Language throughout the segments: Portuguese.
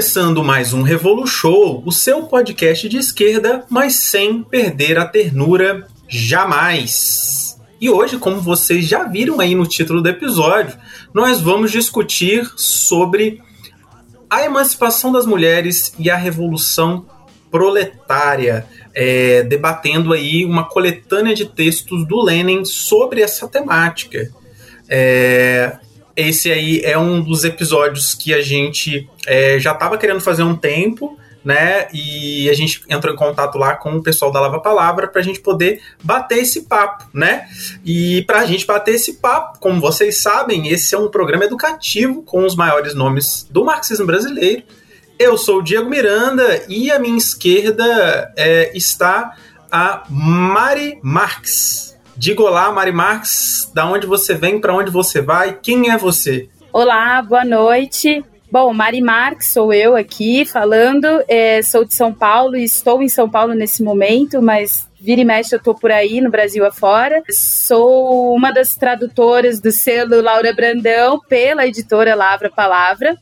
Começando mais um Revolu Show, o seu podcast de esquerda, mas sem perder a ternura jamais. E hoje, como vocês já viram aí no título do episódio, nós vamos discutir sobre a emancipação das mulheres e a revolução proletária, é, debatendo aí uma coletânea de textos do Lenin sobre essa temática. É, esse aí é um dos episódios que a gente é, já estava querendo fazer um tempo, né? E a gente entrou em contato lá com o pessoal da Lava Palavra para a gente poder bater esse papo, né? E para a gente bater esse papo, como vocês sabem, esse é um programa educativo com os maiores nomes do marxismo brasileiro. Eu sou o Diego Miranda e à minha esquerda é, está a Mari Marx. Diga olá, Mari Marx, da onde você vem, para onde você vai, quem é você? Olá, boa noite. Bom, Mari Marx, sou eu aqui falando, é, sou de São Paulo e estou em São Paulo nesse momento, mas vira e mexe eu tô por aí no Brasil afora. Sou uma das tradutoras do selo Laura Brandão pela editora Lavra Palavra.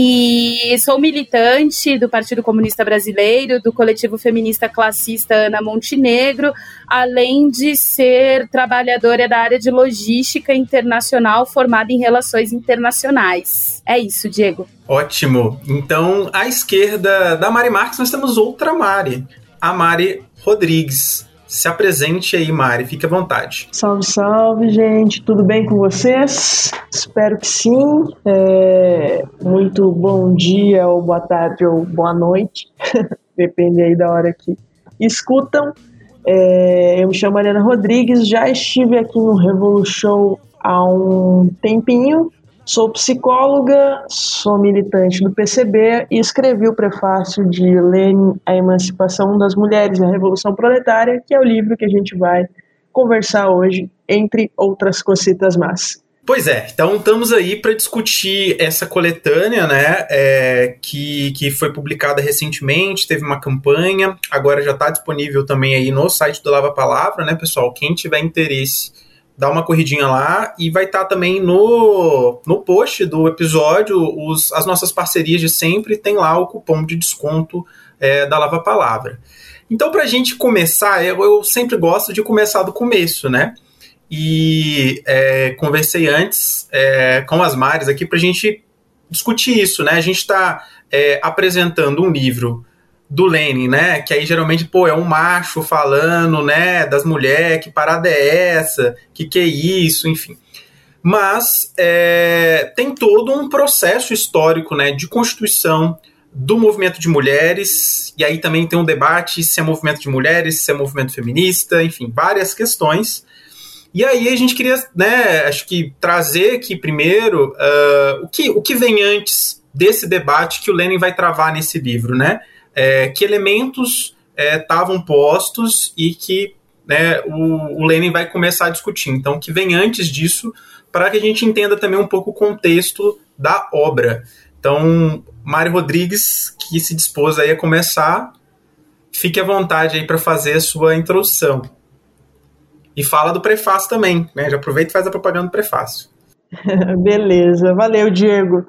E sou militante do Partido Comunista Brasileiro, do coletivo feminista classista Ana Montenegro, além de ser trabalhadora da área de logística internacional formada em relações internacionais. É isso, Diego. Ótimo. Então, à esquerda da Mari Marques, nós temos outra Mari, a Mari Rodrigues. Se apresente aí, Mari, fique à vontade. Salve, salve, gente. Tudo bem com vocês? Espero que sim. É... Muito bom dia, ou boa tarde, ou boa noite. Depende aí da hora que escutam. É... Eu me chamo Mariana Rodrigues, já estive aqui no Revolution há um tempinho Sou psicóloga, sou militante do PCB e escrevi o prefácio de Lenin, A Emancipação das Mulheres e a Revolução Proletária, que é o livro que a gente vai conversar hoje, entre outras cositas más. Pois é, então estamos aí para discutir essa coletânea, né, é, que, que foi publicada recentemente, teve uma campanha, agora já está disponível também aí no site do Lava Palavra, né, pessoal? Quem tiver interesse dá uma corridinha lá e vai estar tá também no, no post do episódio os, as nossas parcerias de sempre, tem lá o cupom de desconto é, da Lava Palavra. Então, para a gente começar, eu, eu, sempre gosto de começar do começo, né? E é, conversei antes é, com as Mares aqui para a gente discutir isso, né? A gente está é, apresentando um livro do Lenin, né? Que aí geralmente, pô, é um macho falando, né, das mulheres, que parada é essa, que que é isso, enfim. Mas é, tem todo um processo histórico, né, de constituição do movimento de mulheres, e aí também tem um debate se é movimento de mulheres, se é movimento feminista, enfim, várias questões. E aí a gente queria, né, acho que trazer aqui primeiro uh, o, que, o que vem antes desse debate que o Lenin vai travar nesse livro, né? É, que elementos estavam é, postos e que né, o, o Lenin vai começar a discutir. Então, que vem antes disso, para que a gente entenda também um pouco o contexto da obra. Então, Mário Rodrigues, que se dispôs aí a começar, fique à vontade aí para fazer a sua introdução. E fala do prefácio também, né? Já aproveita e faz a propaganda do prefácio. Beleza, valeu, Diego.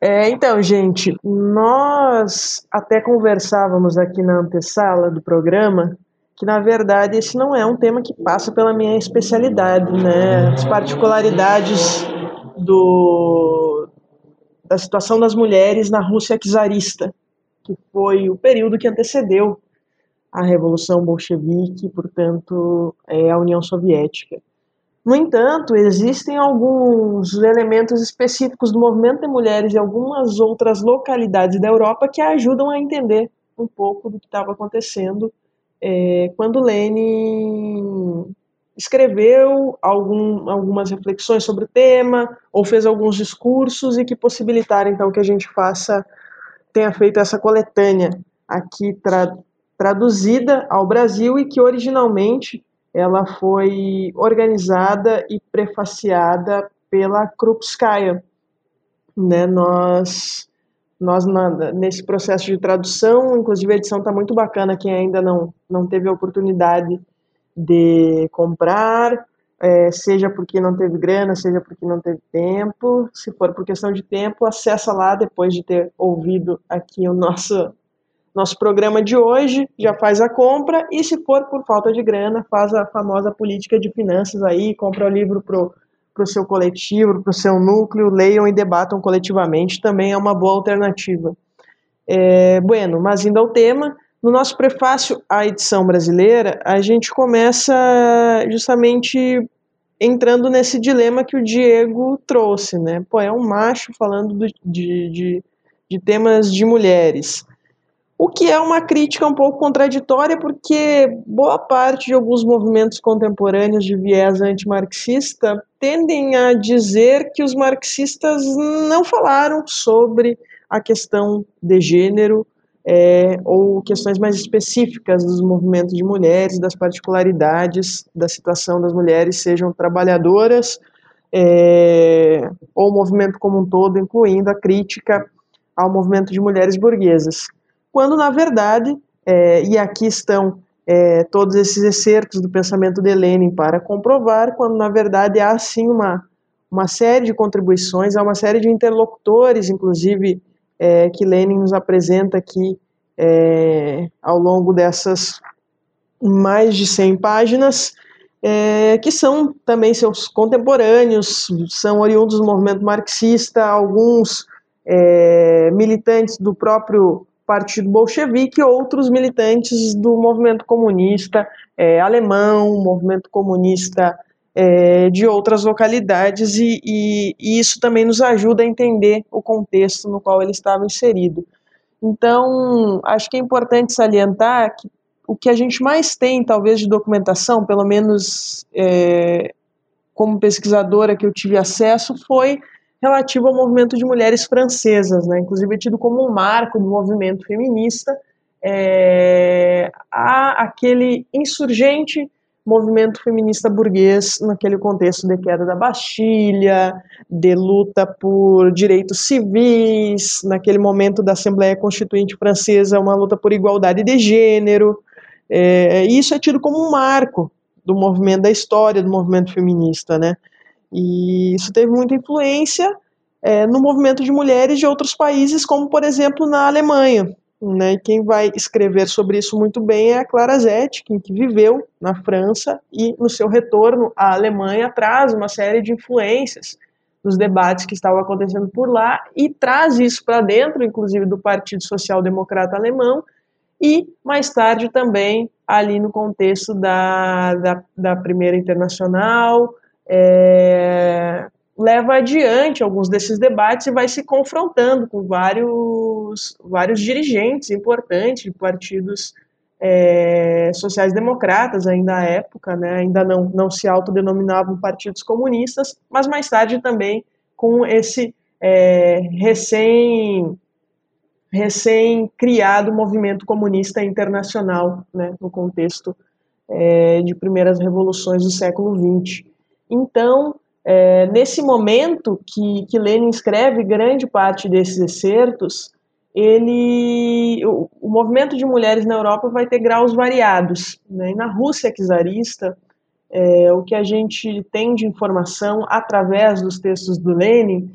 É, então, gente, nós até conversávamos aqui na antessala do programa que, na verdade, esse não é um tema que passa pela minha especialidade, né? As particularidades do, da situação das mulheres na Rússia czarista, que foi o período que antecedeu a Revolução Bolchevique, portanto, é a União Soviética. No entanto, existem alguns elementos específicos do movimento de mulheres e algumas outras localidades da Europa que ajudam a entender um pouco do que estava acontecendo é, quando Lenin escreveu algum, algumas reflexões sobre o tema ou fez alguns discursos e que possibilitaram então que a gente faça tenha feito essa coletânea aqui tra, traduzida ao Brasil e que originalmente ela foi organizada e prefaciada pela Krupskaya. Né? Nós, nós na, nesse processo de tradução, inclusive a edição está muito bacana, quem ainda não, não teve a oportunidade de comprar, é, seja porque não teve grana, seja porque não teve tempo. Se for por questão de tempo, acessa lá depois de ter ouvido aqui o nosso nosso programa de hoje, já faz a compra e se for por falta de grana, faz a famosa política de finanças aí, compra o livro pro para o seu coletivo, para o seu núcleo, leiam e debatam coletivamente, também é uma boa alternativa. É, bueno, mas indo ao tema, no nosso prefácio à edição brasileira, a gente começa justamente entrando nesse dilema que o Diego trouxe, né? Pô, é um macho falando do, de, de, de temas de mulheres. O que é uma crítica um pouco contraditória, porque boa parte de alguns movimentos contemporâneos de viés antimarxista tendem a dizer que os marxistas não falaram sobre a questão de gênero é, ou questões mais específicas dos movimentos de mulheres, das particularidades da situação das mulheres, sejam trabalhadoras é, ou o movimento como um todo, incluindo a crítica ao movimento de mulheres burguesas. Quando, na verdade, é, e aqui estão é, todos esses excertos do pensamento de Lenin para comprovar, quando, na verdade, há sim uma, uma série de contribuições, há uma série de interlocutores, inclusive é, que Lenin nos apresenta aqui é, ao longo dessas mais de 100 páginas, é, que são também seus contemporâneos, são oriundos do movimento marxista, alguns é, militantes do próprio Partido Bolchevique, outros militantes do movimento comunista é, alemão, movimento comunista é, de outras localidades, e, e, e, isso também nos ajuda a entender o contexto no qual ele estava inserido. Então, acho que é importante salientar que o que a gente mais tem, talvez, de documentação, pelo menos é, como pesquisadora que eu tive acesso, foi relativo ao movimento de mulheres francesas, né? inclusive é tido como um marco do movimento feminista, é, a aquele insurgente movimento feminista burguês naquele contexto de queda da Bastilha, de luta por direitos civis, naquele momento da Assembleia Constituinte Francesa, uma luta por igualdade de gênero. É, isso é tido como um marco do movimento, da história do movimento feminista, né? E isso teve muita influência é, no movimento de mulheres de outros países, como, por exemplo, na Alemanha. Né? Quem vai escrever sobre isso muito bem é a Clara Zetkin, que viveu na França e, no seu retorno à Alemanha, traz uma série de influências dos debates que estavam acontecendo por lá e traz isso para dentro, inclusive, do Partido Social Democrata Alemão e, mais tarde, também ali no contexto da, da, da Primeira Internacional, é, leva adiante alguns desses debates e vai se confrontando com vários, vários dirigentes importantes de partidos é, sociais-democratas ainda à época, né, ainda não, não se autodenominavam partidos comunistas, mas mais tarde também com esse é, recém recém criado movimento comunista internacional, né, no contexto é, de primeiras revoluções do século XX. Então, é, nesse momento que, que Lenin escreve grande parte desses excertos, ele, o, o, movimento de mulheres na Europa vai ter graus variados. Né? Na Rússia czarista, é, o que a gente tem de informação através dos textos do Lenin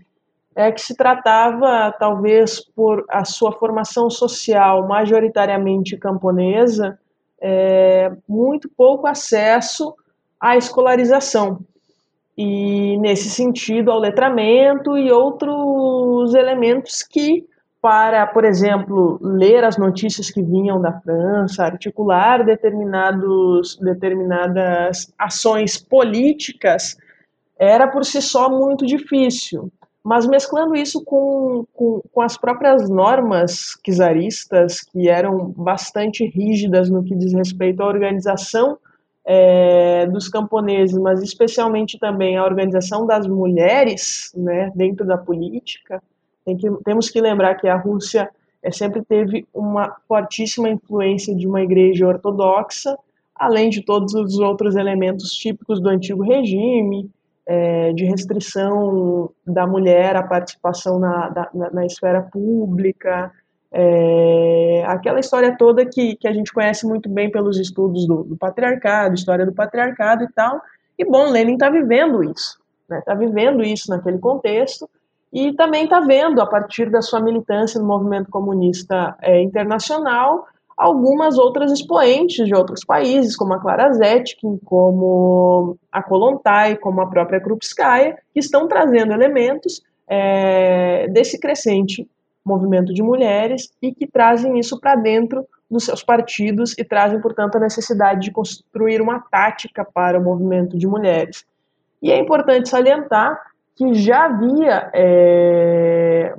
é que se tratava, talvez por a sua formação social majoritariamente camponesa, é, muito pouco acesso à escolarização e nesse sentido ao letramento e outros elementos que para, por exemplo, ler as notícias que vinham da França, articular determinados, determinadas ações políticas, era por si só muito difícil. Mas mesclando isso com, com, com as próprias normas czaristas, que eram bastante rígidas no que diz respeito à organização é, dos camponeses, mas especialmente também a organização das mulheres né, dentro da política, tem que, temos que lembrar que a Rússia é, sempre teve uma fortíssima influência de uma igreja ortodoxa, além de todos os outros elementos típicos do antigo regime, é, de restrição da mulher à participação na, da, na, na esfera pública, é, aquela história toda que, que a gente conhece muito bem pelos estudos do, do patriarcado, história do patriarcado e tal, E bom, Lenin está vivendo isso, está né? Tá vivendo isso naquele contexto e também está vendo, a partir da sua militância no movimento comunista é, internacional, algumas outras expoentes de outros países, como a Clara Zetkin, como a Kolontai, como a própria Krupskaya, que estão trazendo elementos é, desse crescente movimento de mulheres e que trazem isso para dentro dos seus partidos e trazem, portanto, a necessidade de construir uma tática para o movimento de mulheres. E é importante salientar que já havia, é,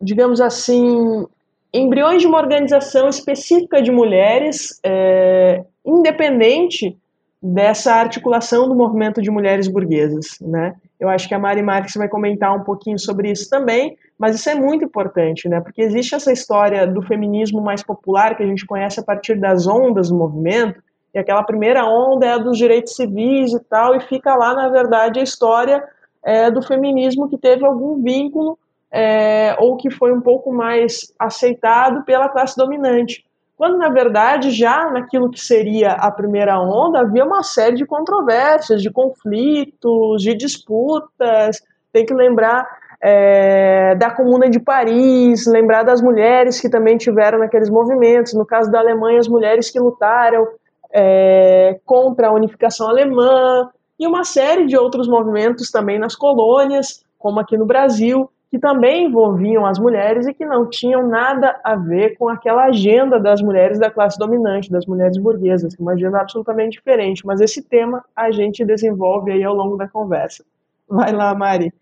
digamos assim, embriões de uma organização específica de mulheres, é, independente dessa articulação do movimento de mulheres burguesas, né? Eu acho que a Mari Marques vai comentar um pouquinho sobre isso também, mas isso é muito importante, né? Porque existe essa história do feminismo mais popular que a gente conhece a partir das ondas do movimento, e aquela primeira onda é a dos direitos civis e tal, e fica lá, na verdade, a história é, do feminismo que teve algum vínculo é, ou que foi um pouco mais aceitado pela classe dominante. Quando, na verdade, já naquilo que seria a primeira onda, havia uma série de controvérsias, de conflitos, de disputas. Tem que lembrar é, da Comuna de Paris, lembrar das mulheres que também tiveram naqueles movimentos. No caso da Alemanha, as mulheres que lutaram é, contra a unificação alemã, e uma série de outros movimentos também nas colônias, como aqui no Brasil, que também envolviam as mulheres e que não tinham nada a ver com aquela agenda das mulheres da classe dominante, das mulheres burguesas, uma agenda absolutamente diferente. Mas esse tema a gente desenvolve aí ao longo da conversa. Vai lá, Mari.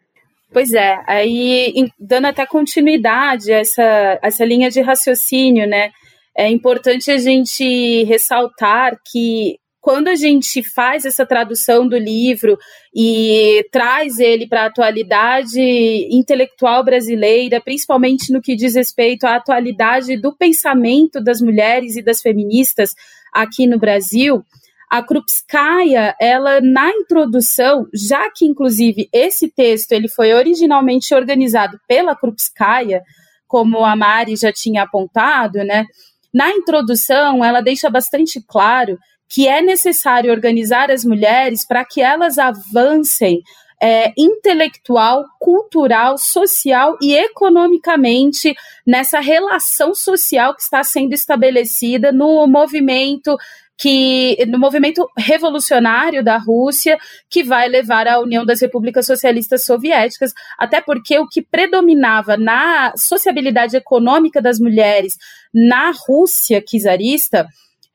Pois é, aí dando até continuidade a essa, essa linha de raciocínio, né? É importante a gente ressaltar que quando a gente faz essa tradução do livro e traz ele para a atualidade intelectual brasileira, principalmente no que diz respeito à atualidade do pensamento das mulheres e das feministas aqui no Brasil, a Krupskaya, ela na introdução, já que inclusive esse texto ele foi originalmente organizado pela Krupskaya, como a Mari já tinha apontado, né? Na introdução, ela deixa bastante claro que é necessário organizar as mulheres para que elas avancem é, intelectual, cultural, social e economicamente nessa relação social que está sendo estabelecida no movimento que no movimento revolucionário da Rússia que vai levar à União das Repúblicas Socialistas Soviéticas, até porque o que predominava na sociabilidade econômica das mulheres na Rússia czarista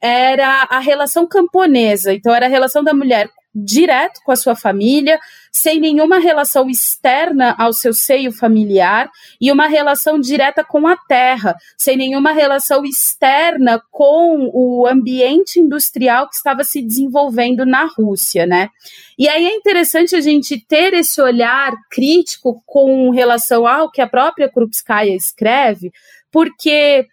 era a relação camponesa. Então, era a relação da mulher direto com a sua família, sem nenhuma relação externa ao seu seio familiar e uma relação direta com a terra, sem nenhuma relação externa com o ambiente industrial que estava se desenvolvendo na Rússia, né? E aí é interessante a gente ter esse olhar crítico com relação ao que a própria Krupskaya escreve, porque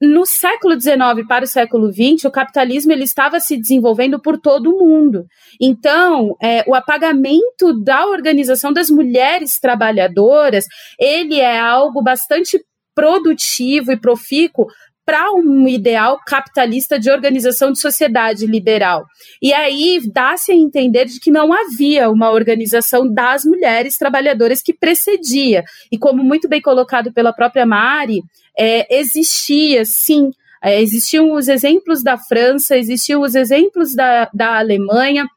no século XIX para o século XX, o capitalismo ele estava se desenvolvendo por todo o mundo. Então, é, o apagamento da organização das mulheres trabalhadoras, ele é algo bastante produtivo e profícuo para um ideal capitalista de organização de sociedade liberal. E aí dá-se a entender de que não havia uma organização das mulheres trabalhadoras que precedia. E como muito bem colocado pela própria Mari, é, existia sim. É, existiam os exemplos da França, existiam os exemplos da, da Alemanha,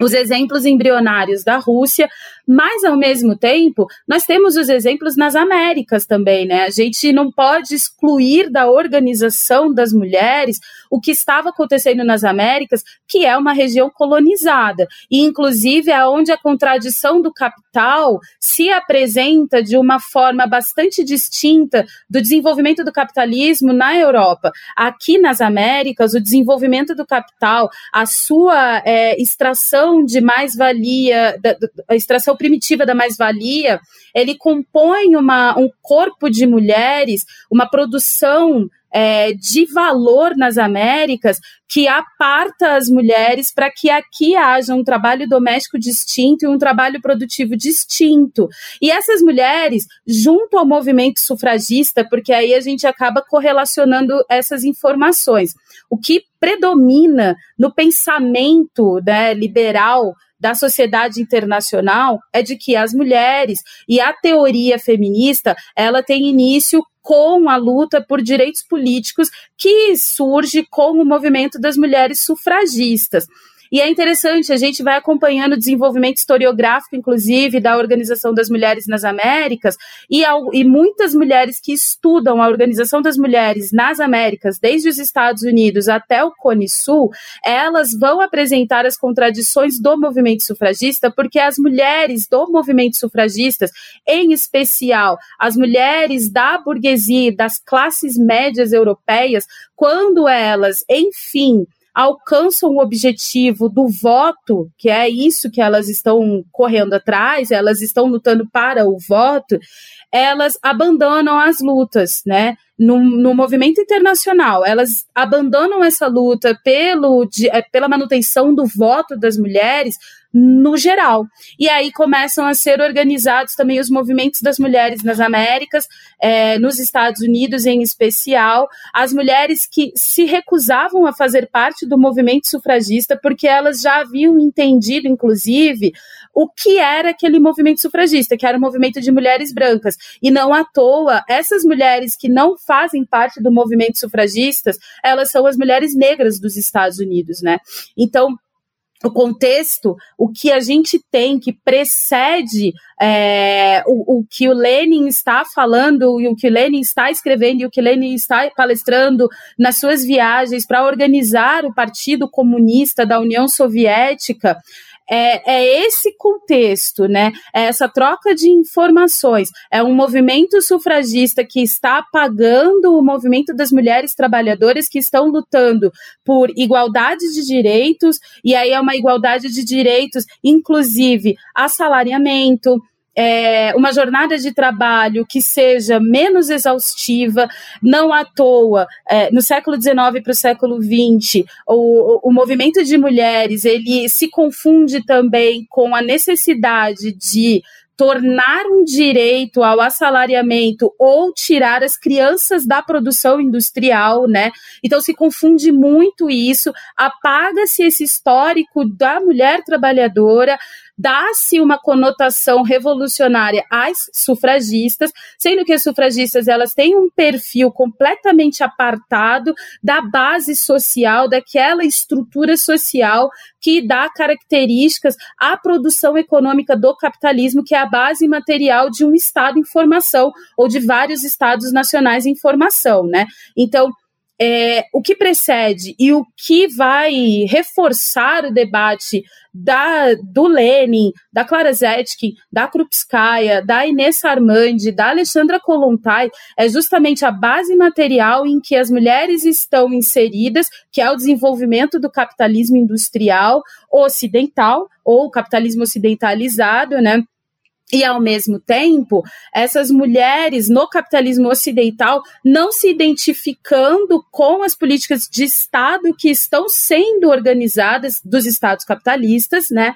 os exemplos embrionários da Rússia, mas ao mesmo tempo, nós temos os exemplos nas Américas também, né? A gente não pode excluir da organização das mulheres o que estava acontecendo nas Américas, que é uma região colonizada, e inclusive é onde a contradição do capital se apresenta de uma forma bastante distinta do desenvolvimento do capitalismo na Europa. Aqui nas Américas, o desenvolvimento do capital, a sua é, extração de mais-valia, a extração primitiva da mais-valia, ele compõe uma, um corpo de mulheres, uma produção é, de valor nas Américas que aparta as mulheres para que aqui haja um trabalho doméstico distinto e um trabalho produtivo distinto. E essas mulheres, junto ao movimento sufragista, porque aí a gente acaba correlacionando essas informações. O que predomina no pensamento né, liberal da sociedade internacional é de que as mulheres e a teoria feminista, ela tem início com a luta por direitos políticos que surge com o movimento das mulheres sufragistas. E é interessante, a gente vai acompanhando o desenvolvimento historiográfico, inclusive, da Organização das Mulheres nas Américas, e, ao, e muitas mulheres que estudam a Organização das Mulheres nas Américas, desde os Estados Unidos até o Cone Sul, elas vão apresentar as contradições do movimento sufragista, porque as mulheres do movimento sufragista, em especial as mulheres da burguesia, das classes médias europeias, quando elas, enfim, alcançam o objetivo do voto, que é isso que elas estão correndo atrás, elas estão lutando para o voto, elas abandonam as lutas, né? No, no movimento internacional, elas abandonam essa luta pelo, de, é, pela manutenção do voto das mulheres no geral. E aí começam a ser organizados também os movimentos das mulheres nas Américas, é, nos Estados Unidos em especial, as mulheres que se recusavam a fazer parte do movimento sufragista porque elas já haviam entendido, inclusive, o que era aquele movimento sufragista, que era o movimento de mulheres brancas. E não à toa, essas mulheres que não fazem parte do movimento sufragistas, elas são as mulheres negras dos Estados Unidos, né? Então, o contexto, o que a gente tem que precede é, o, o, que o Lenin está falando e o que o Lenin está escrevendo e o que o Lenin está palestrando nas suas viagens para organizar o Partido Comunista da União Soviética, é, é esse contexto, né? É essa troca de informações. É um movimento sufragista que está apagando o movimento das mulheres trabalhadoras que estão lutando por igualdade de direitos, e aí é uma igualdade de direitos, inclusive assalariamento, é, uma jornada de trabalho que seja menos exaustiva, não à toa, é, no século XIX para o século XX, o, o movimento de mulheres ele se confunde também com a necessidade de tornar um direito ao assalariamento ou tirar as crianças da produção industrial, né? Então se confunde muito isso, apaga-se esse histórico da mulher trabalhadora, dá-se uma conotação revolucionária às sufragistas, sendo que as sufragistas elas têm um perfil completamente apartado da base social, daquela estrutura social que dá características à produção econômica do capitalismo, que é a base material de um Estado em formação ou de vários Estados nacionais em formação, né? Então, é, o que precede e o que vai reforçar o debate da, do Lenin, da Clara Zetkin, da Krupskaya, da Inês Armandi, da Alexandra Kolontai, é justamente a base material em que as mulheres estão inseridas, que é o desenvolvimento do capitalismo industrial ocidental, ou capitalismo ocidentalizado, né? E, ao mesmo tempo, essas mulheres no capitalismo ocidental não se identificando com as políticas de Estado que estão sendo organizadas dos Estados capitalistas, né?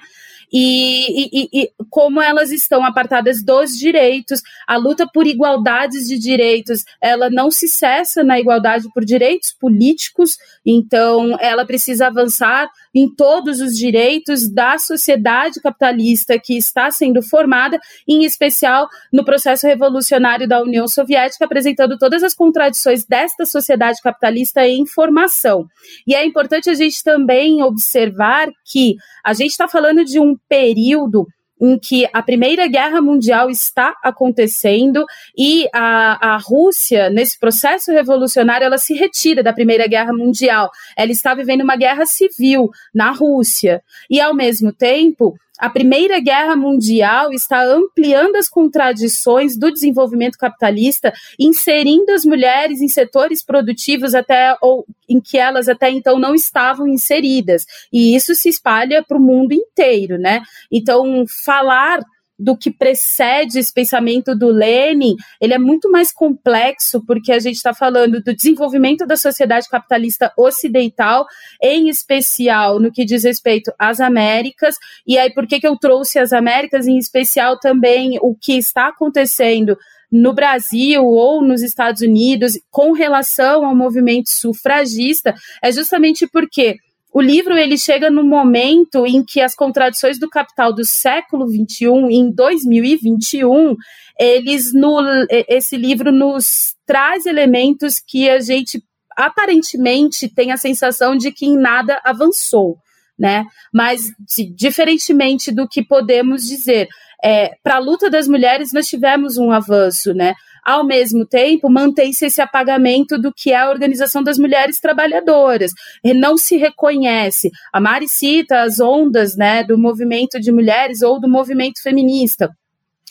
e, e, e, como elas estão apartadas dos direitos. A luta por igualdades de direitos, ela não se cessa na igualdade por direitos políticos, então ela precisa avançar em todos os direitos da sociedade capitalista que está sendo formada, em especial no processo revolucionário da União Soviética, apresentando todas as contradições desta sociedade capitalista em formação. E é importante a gente também observar que a gente está falando de um período em que a Primeira Guerra Mundial está acontecendo e a, a Rússia, nesse processo revolucionário, ela se retira da Primeira Guerra Mundial. Ela está vivendo uma guerra civil na Rússia. E, ao mesmo tempo, a Primeira Guerra Mundial está ampliando as contradições do desenvolvimento capitalista, inserindo as mulheres em setores produtivos até ou em que elas até então não estavam inseridas. E isso se espalha para o mundo inteiro, né? Então, falar do que precede esse pensamento do Lenin, ele é muito mais complexo, porque a gente está falando do desenvolvimento da sociedade capitalista ocidental, em especial no que diz respeito às Américas, e aí por que, que eu trouxe as Américas, em especial também o que está acontecendo no Brasil ou nos Estados Unidos com relação ao movimento sufragista, é justamente porque o livro ele chega no momento em que as contradições do capital do século XXI, em 2021, eles no, esse livro nos traz elementos que a gente aparentemente tem a sensação de que em nada avançou. Né? Mas, diferentemente do que podemos dizer, é, para a luta das mulheres nós tivemos um avanço, né? Ao mesmo tempo, mantém-se esse apagamento do que é a organização das mulheres trabalhadoras. Não se reconhece. A Mari cita as ondas né, do movimento de mulheres ou do movimento feminista.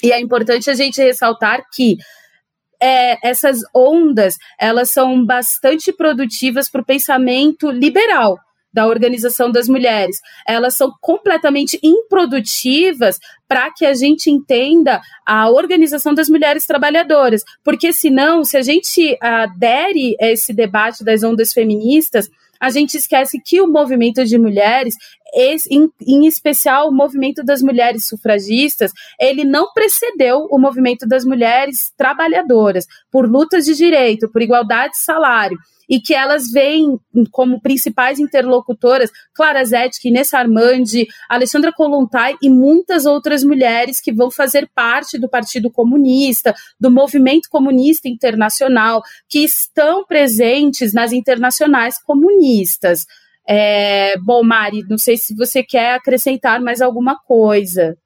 E é importante a gente ressaltar que é, essas ondas elas são bastante produtivas para o pensamento liberal da organização das mulheres. Elas são completamente improdutivas para que a gente entenda a organização das mulheres trabalhadoras. Porque, senão, se a gente adere a esse debate das ondas feministas, a gente esquece que o movimento de mulheres, em, em, especial o movimento das mulheres sufragistas, ele não precedeu o movimento das mulheres trabalhadoras por lutas de direito, por igualdade de salário e que elas veem como principais interlocutoras Clara Zetkin, Nessa Armandi, Alexandra Kolontai e muitas outras mulheres que vão fazer parte do Partido Comunista, do movimento comunista internacional, que estão presentes nas internacionais comunistas. É, bom, Mari, não sei se você quer acrescentar mais alguma coisa.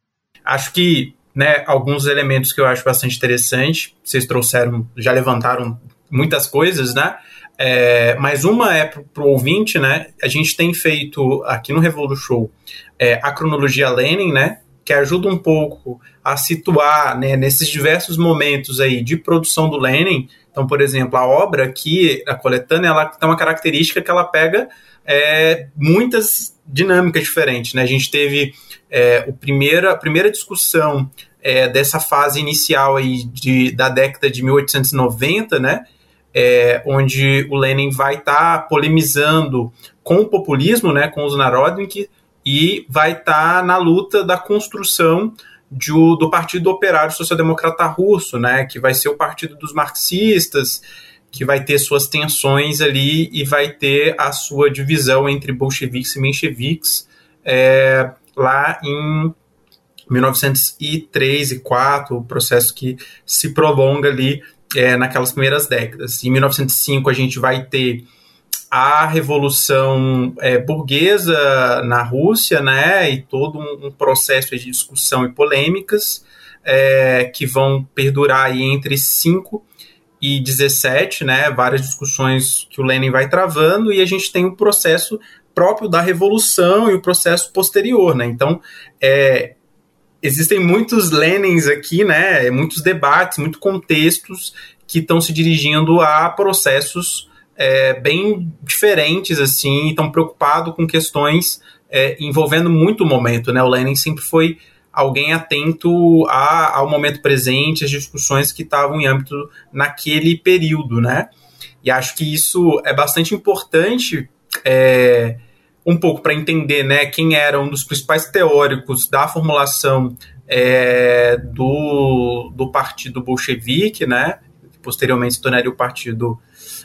Acho que né, alguns elementos que eu acho bastante interessante, vocês trouxeram, já levantaram muitas coisas, né? É, mas uma é para o ouvinte, né? A gente tem feito aqui no Revolu Show é, a cronologia Lenin, né? Que ajuda um pouco a situar né, nesses diversos momentos aí de produção do Lenin. Então, por exemplo, a obra aqui, a coletânea, ela tem uma característica que ela pega é, muitas dinâmicas diferentes. Né? A gente teve é, o primeira, a primeira discussão é, dessa fase inicial aí de, da década de 1890, né? É, onde o Lenin vai estar tá polemizando com o populismo, né, com os Narodnik, e vai estar tá na luta da construção de, do Partido Operário Social Democrata Russo, né, que vai ser o partido dos marxistas, que vai ter suas tensões ali e vai ter a sua divisão entre bolcheviques e mencheviques é, lá em 1903 e 4, o processo que se prolonga ali é, naquelas primeiras décadas. Em 1905 a gente vai ter a revolução é, burguesa na Rússia, né, e todo um, um processo de discussão e polêmicas é, que vão perdurar aí entre 5 e 17, né, várias discussões que o Lenin vai travando, e a gente tem o um processo próprio da revolução e o processo posterior, né, então é, existem muitos Lenins aqui, né? Muitos debates, muitos contextos que estão se dirigindo a processos é, bem diferentes, assim, estão preocupados com questões é, envolvendo muito o momento, né? O Lenin sempre foi alguém atento a, ao momento presente, às discussões que estavam em âmbito naquele período, né? E acho que isso é bastante importante é, um pouco para entender né, quem era um dos principais teóricos da formulação é, do, do partido bolchevique, né, que posteriormente se tornaria o Partido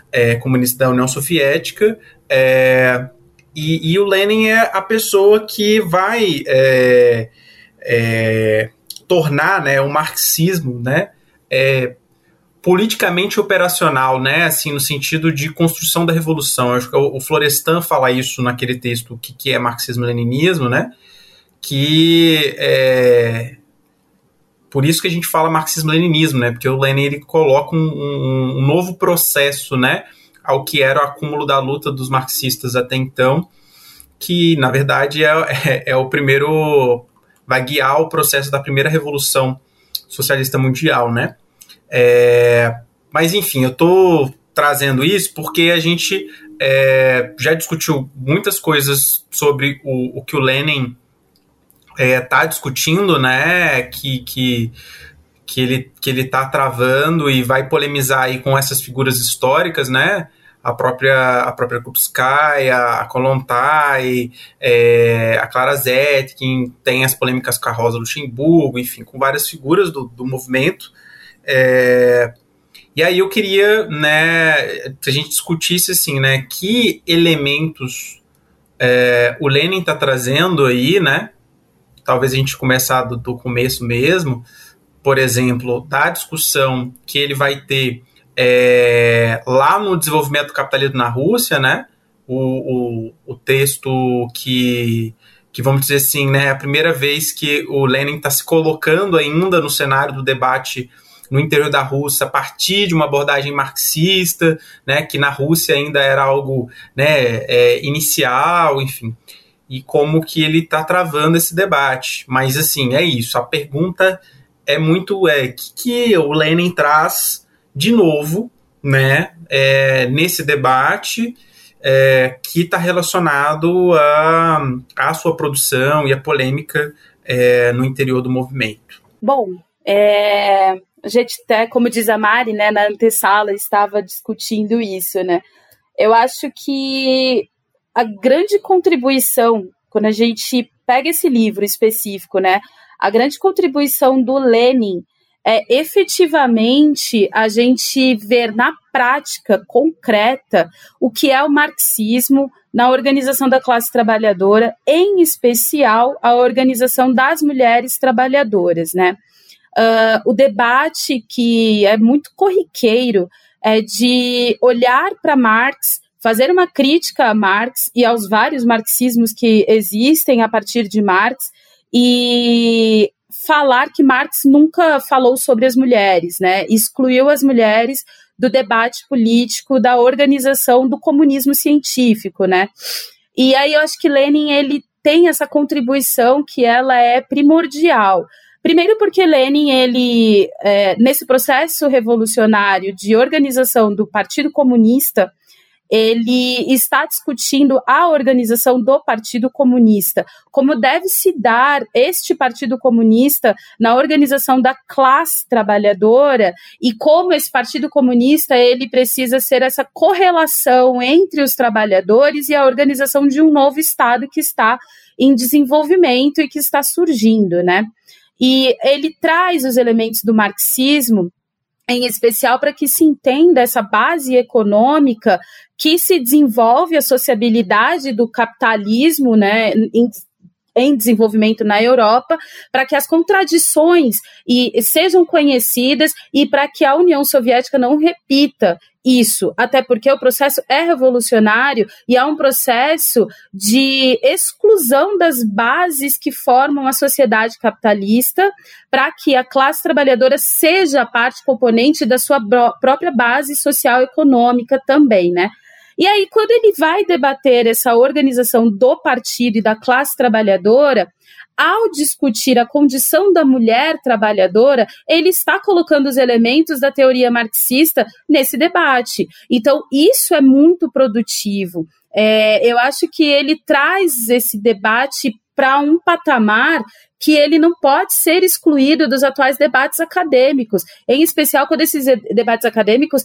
é, Comunista da União Soviética. É, e, e, o Lenin é a pessoa que vai é, é, tornar né, o marxismo né, é, politicamente operacional, né? Assim, no sentido de construção da revolução. Eu acho que o Florestan fala isso naquele texto que, que é marxismo-leninismo, né? Que é por isso que a gente fala marxismo-leninismo, né? Porque o Lenin ele coloca um, um, um, novo processo, né? Ao que era o acúmulo da luta dos marxistas até então, que na verdade é, é, é o primeiro vai guiar o processo da primeira revolução socialista mundial, né? É, mas enfim, eu estou trazendo isso porque a gente é, já discutiu muitas coisas sobre o, o que o Lenin está é, tá discutindo, né? Que, que, que ele que ele está travando e vai polemizar aí com essas figuras históricas, né? A própria a própria Kupskaya, a Kolontai, é, a Clara Zetkin, tem as polêmicas com a Rosa Luxemburgo, enfim, com várias figuras do, do movimento. É, e aí eu queria, né, a gente discutisse assim, né, que elementos é, o Lenin está trazendo aí, né? Talvez a gente começar do, do começo mesmo, por exemplo, da discussão que ele vai ter é, lá no desenvolvimento do capitalismo na Rússia, né? O, o, o texto que, que, vamos dizer assim, né, é a primeira vez que o Lenin está se colocando ainda no cenário do debate no interior da Rússia a partir de uma abordagem marxista, né, que na Rússia ainda era algo né, é, inicial, enfim, e como que ele está travando esse debate. Mas assim, é isso. A pergunta é muito é que, que o Lenin traz de novo, né, é, nesse debate é, que está relacionado à a, a, sua produção e a polêmica é, no interior do movimento. Bom, é, a gente até, como diz a Mari, né, na antessala estava discutindo isso, né? Eu acho que a grande contribuição, quando a gente pega esse livro específico, né, a grande contribuição do Lenin é efetivamente a gente ver na prática concreta o que é o marxismo na organização da classe trabalhadora, em especial a organização das mulheres trabalhadoras, né? Uh, o debate que é muito corriqueiro é de olhar para Marx, fazer uma crítica a Marx e aos vários marxismos que existem a partir de Marx e falar que Marx nunca falou sobre as mulheres, né? Excluiu as mulheres do debate político, da organização do comunismo científico, né? E aí eu acho que Lenin ele tem essa contribuição que ela é primordial. Primeiro porque Lenin, ele, é, nesse processo revolucionário de organização do Partido Comunista, ele está discutindo a organização do Partido Comunista, como deve se dar este Partido Comunista na organização da classe trabalhadora e como esse Partido Comunista ele precisa ser essa correlação entre os trabalhadores e a organização de um novo Estado que está em desenvolvimento e que está surgindo, né? E ele traz os elementos do marxismo em especial para que se entenda essa base econômica que se desenvolve a sociabilidade do capitalismo, né, em, desenvolvimento na Europa, para que as contradições e, sejam conhecidas e para que a União Soviética não repita isso, até porque o processo é revolucionário e é um processo de exclusão das bases que formam a sociedade capitalista para que a classe trabalhadora seja parte componente da sua própria base social econômica também, né? E aí, quando ele vai debater essa organização do partido e da classe trabalhadora, ao discutir a condição da mulher trabalhadora, ele está colocando os elementos da teoria marxista nesse debate. Então, isso é muito produtivo. É, eu acho que ele traz esse debate para um patamar que ele não pode ser excluído dos atuais debates acadêmicos, em especial quando esses debates acadêmicos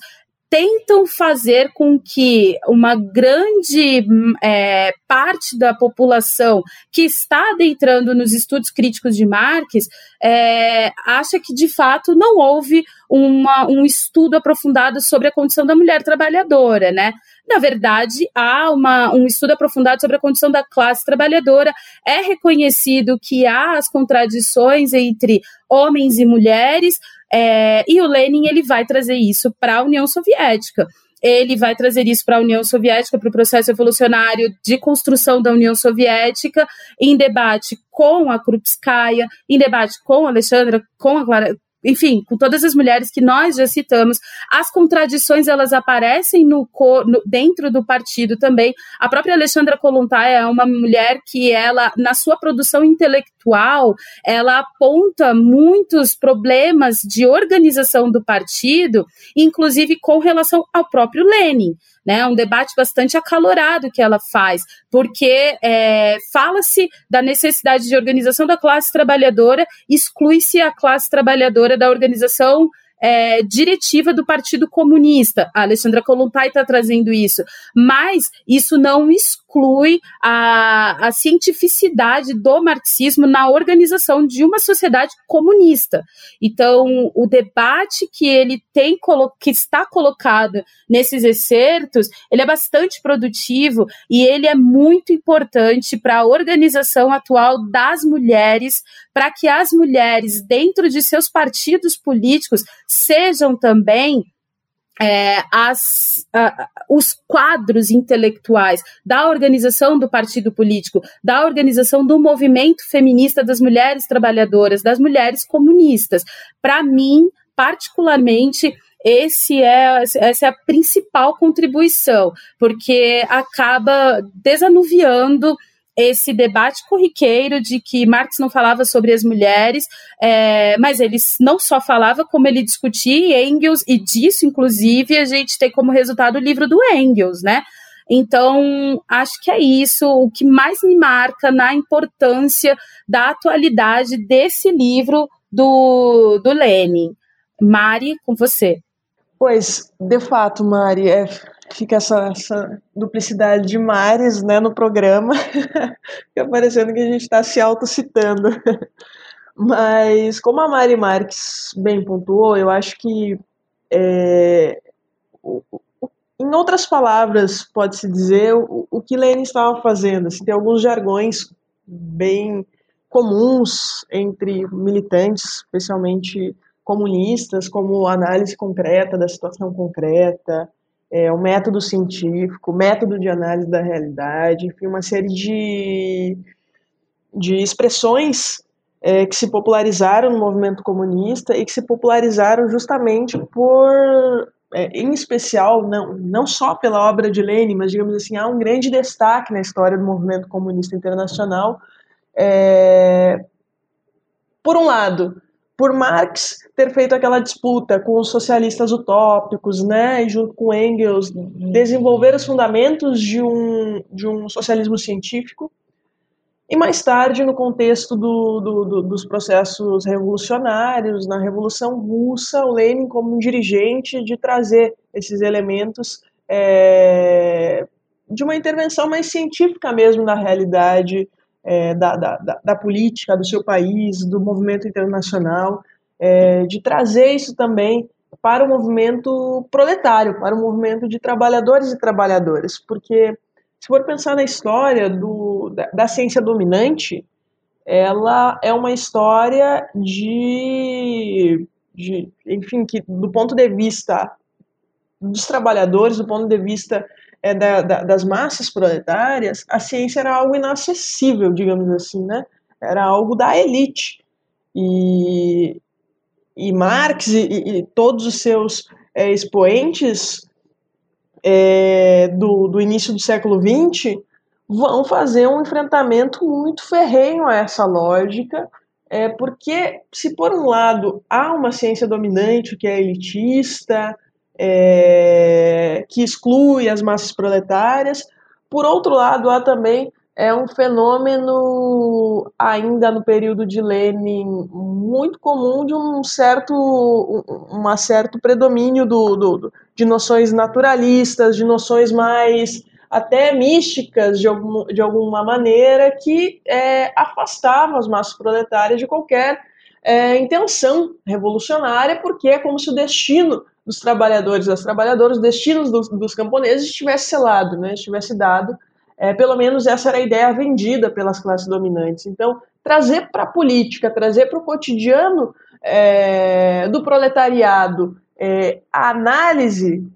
tentam fazer com que uma grande é, parte da população que está adentrando nos estudos críticos de Marx é, acha que de fato não houve uma, um estudo aprofundado sobre a condição da mulher trabalhadora, né? Na verdade, há uma, um estudo aprofundado sobre a condição da classe trabalhadora. É reconhecido que há as contradições entre homens e mulheres, é, e o Lenin ele vai trazer isso para a União Soviética. Ele vai trazer isso para a União Soviética, para o processo evolucionário de construção da União Soviética, em debate com a Krupskaya, em debate com a Alexandra, com a Clara, enfim, com todas as mulheres que nós já citamos, as contradições elas aparecem no, no, dentro do partido também. A própria Alexandra Kolontai é uma mulher que ela, na sua produção intelectual, ela aponta muitos problemas de organização do partido, inclusive com relação ao próprio Lenin né? Um debate bastante acalorado que ela faz, porque é, fala-se da necessidade de organização da classe trabalhadora, exclui-se a classe trabalhadora da organização é, diretiva do Partido Comunista. A Alexandra Kolontai está trazendo isso, mas isso não exclui exclui a, a cientificidade do marxismo na organização de uma sociedade comunista. Então, o debate que ele tem que está colocado nesses excertos, ele é bastante produtivo e ele é muito importante para a organização atual das mulheres, para que as mulheres dentro de seus partidos políticos sejam também é, as, uh, os quadros intelectuais da organização do partido político, da organização do movimento feminista das mulheres trabalhadoras, das mulheres comunistas. Para mim, particularmente, esse é, essa é a principal contribuição, porque acaba desanuviando esse debate corriqueiro de que Marx não falava sobre as mulheres, é, mas ele não só falava, como ele discutia Engels, e disso, inclusive, a gente tem como resultado o livro do Engels, né? Então, acho que é isso. O que mais me marca na importância da atualidade desse livro do, do Lenin. Mari, com você. Pois, de fato, Mari, é, fica essa, essa, duplicidade de mares né, no programa, fica parecendo que a gente está se autocitando. Mas, como a Mari Marques bem pontuou, eu acho que, é, em outras palavras, pode-se dizer o, o que Lenin estava fazendo. Assim, tem alguns jargões bem comuns entre militantes, especialmente comunistas, como análise concreta da situação concreta, é, o método científico, método de análise da realidade, enfim, uma série de, de expressões é, que se popularizaram no movimento comunista e que se popularizaram justamente por, é, em especial, não, não só pela obra de Lenin, mas, digamos assim, há um grande destaque na história do movimento comunista internacional. É, por um lado, por Marx ter feito aquela disputa com os socialistas utópicos, né, e junto com Engels, desenvolver os fundamentos de um, de um socialismo científico, e mais tarde, no contexto do, do, do, dos processos revolucionários, na Revolução Russa, o Lenin como um dirigente de trazer esses elementos é, de uma intervenção mais científica mesmo na realidade é, da, da, da, política do seu país, do movimento internacional, é, de trazer isso também para o movimento proletário, para o movimento de trabalhadores e trabalhadoras, porque se for pensar na história do, da, da ciência dominante, ela é uma história de, de, enfim, que do ponto de vista dos trabalhadores, do ponto de vista é, da, da, das massas proletárias, a ciência era algo inacessível, digamos assim, né? Era algo da elite. E, e Marx e, e todos os seus é, expoentes é, do, do início do século XX vão fazer um enfrentamento muito ferrenho a essa lógica, é, porque se por um lado há uma ciência dominante que é elitista, é, que exclui as massas proletárias. Por outro lado, há também é um fenômeno ainda no período de Lenin muito comum de um certo, um, certo predomínio do, do, de noções naturalistas, de noções mais até místicas de, algum, de alguma maneira que é, afastavam as massas proletárias de qualquer é, intenção revolucionária, porque é como se o destino dos trabalhadores e das trabalhadoras, os destinos dos, dos camponeses estivesse selado, né, estivesse dado. É, pelo menos essa era a ideia vendida pelas classes dominantes. Então, trazer para a política, trazer para o cotidiano é, do proletariado é, a análise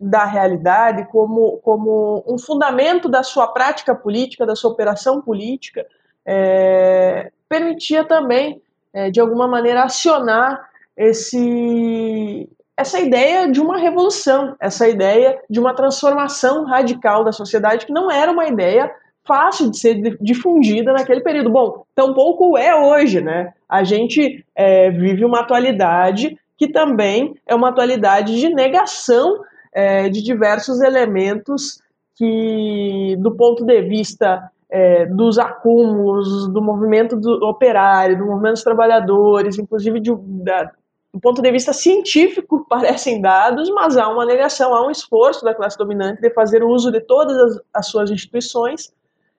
da realidade como, como um fundamento da sua prática política, da sua operação política, é, permitia também, é, de alguma maneira, acionar esse, essa ideia de uma revolução, essa ideia de uma transformação radical da sociedade, que não era uma ideia fácil de ser difundida naquele período. Bom, tampouco é hoje, né? A gente é, vive uma atualidade que também é uma atualidade de negação é, de diversos elementos que, do ponto de vista é, dos acúmulos, do movimento do operário, do movimento dos trabalhadores, inclusive de, da, do ponto de vista científico, parecem dados, mas há uma negação, há um esforço da classe dominante de fazer uso de todas as, as suas instituições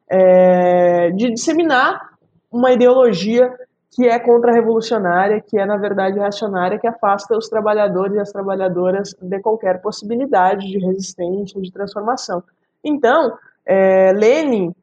é, de disseminar uma ideologia que é contra-revolucionária, que é, na verdade, reacionária, que afasta os trabalhadores e as trabalhadoras de qualquer possibilidade de resistência, de transformação. Então, é, Lenin,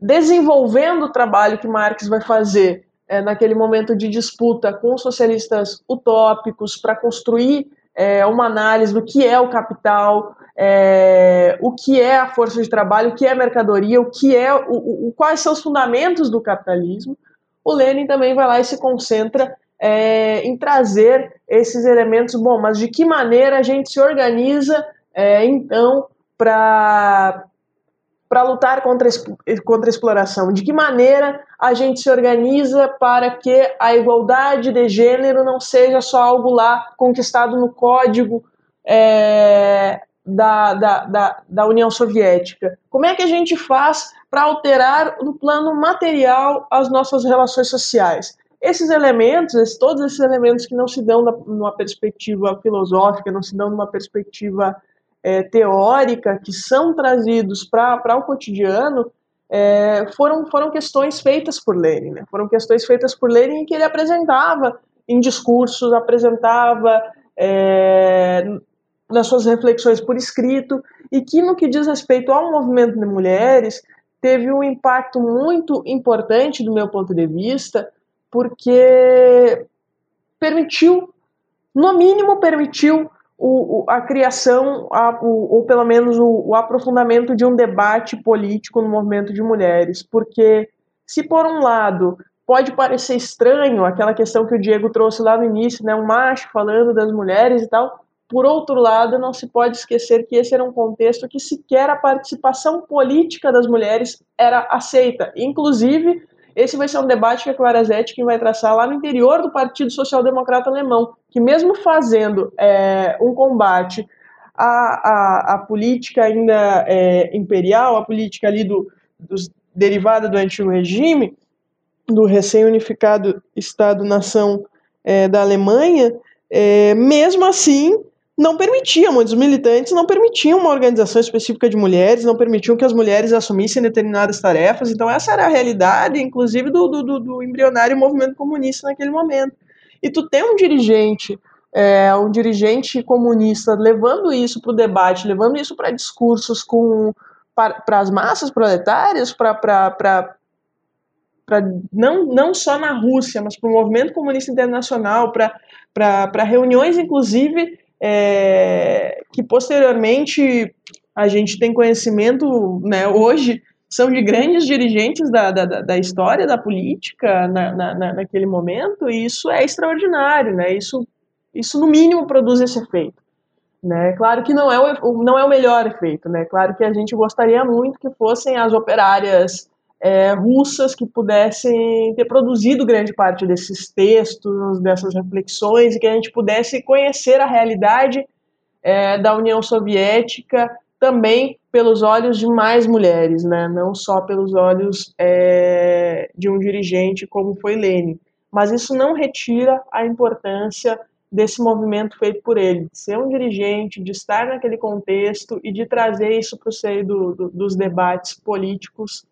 desenvolvendo o trabalho que Marx vai fazer é, naquele momento de disputa com socialistas utópicos para construir é, uma análise do que é o capital, é, o que é a força de trabalho, o que é a mercadoria, o que é o, o, quais são os fundamentos do capitalismo. O Lenin também vai lá e se concentra é, em trazer esses elementos. Bom, mas de que maneira a gente se organiza é, então para para lutar contra, contra a exploração? De que maneira a gente se organiza para que a igualdade de gênero não seja só algo lá conquistado no código é, da, da, da, da União Soviética? Como é que a gente faz para alterar no plano material as nossas relações sociais? Esses elementos, todos esses elementos que não se dão numa perspectiva filosófica, não se dão numa perspectiva é, teórica que são trazidos para o cotidiano é, foram, foram questões feitas por Lenin, né? foram questões feitas por Lenin que ele apresentava em discursos, apresentava é, nas suas reflexões por escrito, e que no que diz respeito ao movimento de mulheres, teve um impacto muito importante do meu ponto de vista, porque permitiu, no mínimo permitiu o, a criação, a, o, ou pelo menos o, o, aprofundamento de um debate político no movimento de mulheres, porque se por um lado pode parecer estranho aquela questão que o Diego trouxe lá no início, né, um macho falando das mulheres e tal, por outro lado, não se pode esquecer que esse era um contexto que sequer a participação política das mulheres era aceita, inclusive esse vai ser um debate que a Clara Zetkin vai traçar lá no interior do Partido Social Democrata Alemão, que mesmo fazendo é, um combate à, à, à política ainda é, imperial, a política ali do, dos, derivada do antigo regime, do recém-unificado Estado-nação é, da Alemanha, é, mesmo assim não permitiam, muitos militantes não permitiam uma organização específica de mulheres, não permitiam que as mulheres assumissem determinadas tarefas. Então, essa era a realidade, inclusive, do, do, do embrionário movimento comunista naquele momento. E tu tem um dirigente, é, um dirigente comunista levando isso para o debate, levando isso para discursos com para as massas proletárias, para não, não só na Rússia, mas para o movimento comunista internacional, para reuniões, inclusive, é, que posteriormente a gente tem conhecimento, né, hoje, são de grandes dirigentes da, da, da história da política na, na, naquele momento, e isso é extraordinário, né, isso, isso no mínimo produz esse efeito. Né? Claro que não é, o, não é o melhor efeito, né? Claro que a gente gostaria muito que fossem as operárias é, russas que pudessem ter produzido grande parte desses textos, dessas reflexões, e que a gente pudesse conhecer a realidade é, da União Soviética também pelos olhos de mais mulheres, né? não só pelos olhos é, de um dirigente como foi Lenin. Mas isso não retira a importância desse movimento feito por ele, de ser um dirigente, de estar naquele contexto e de trazer isso para o seio do, do, dos debates políticos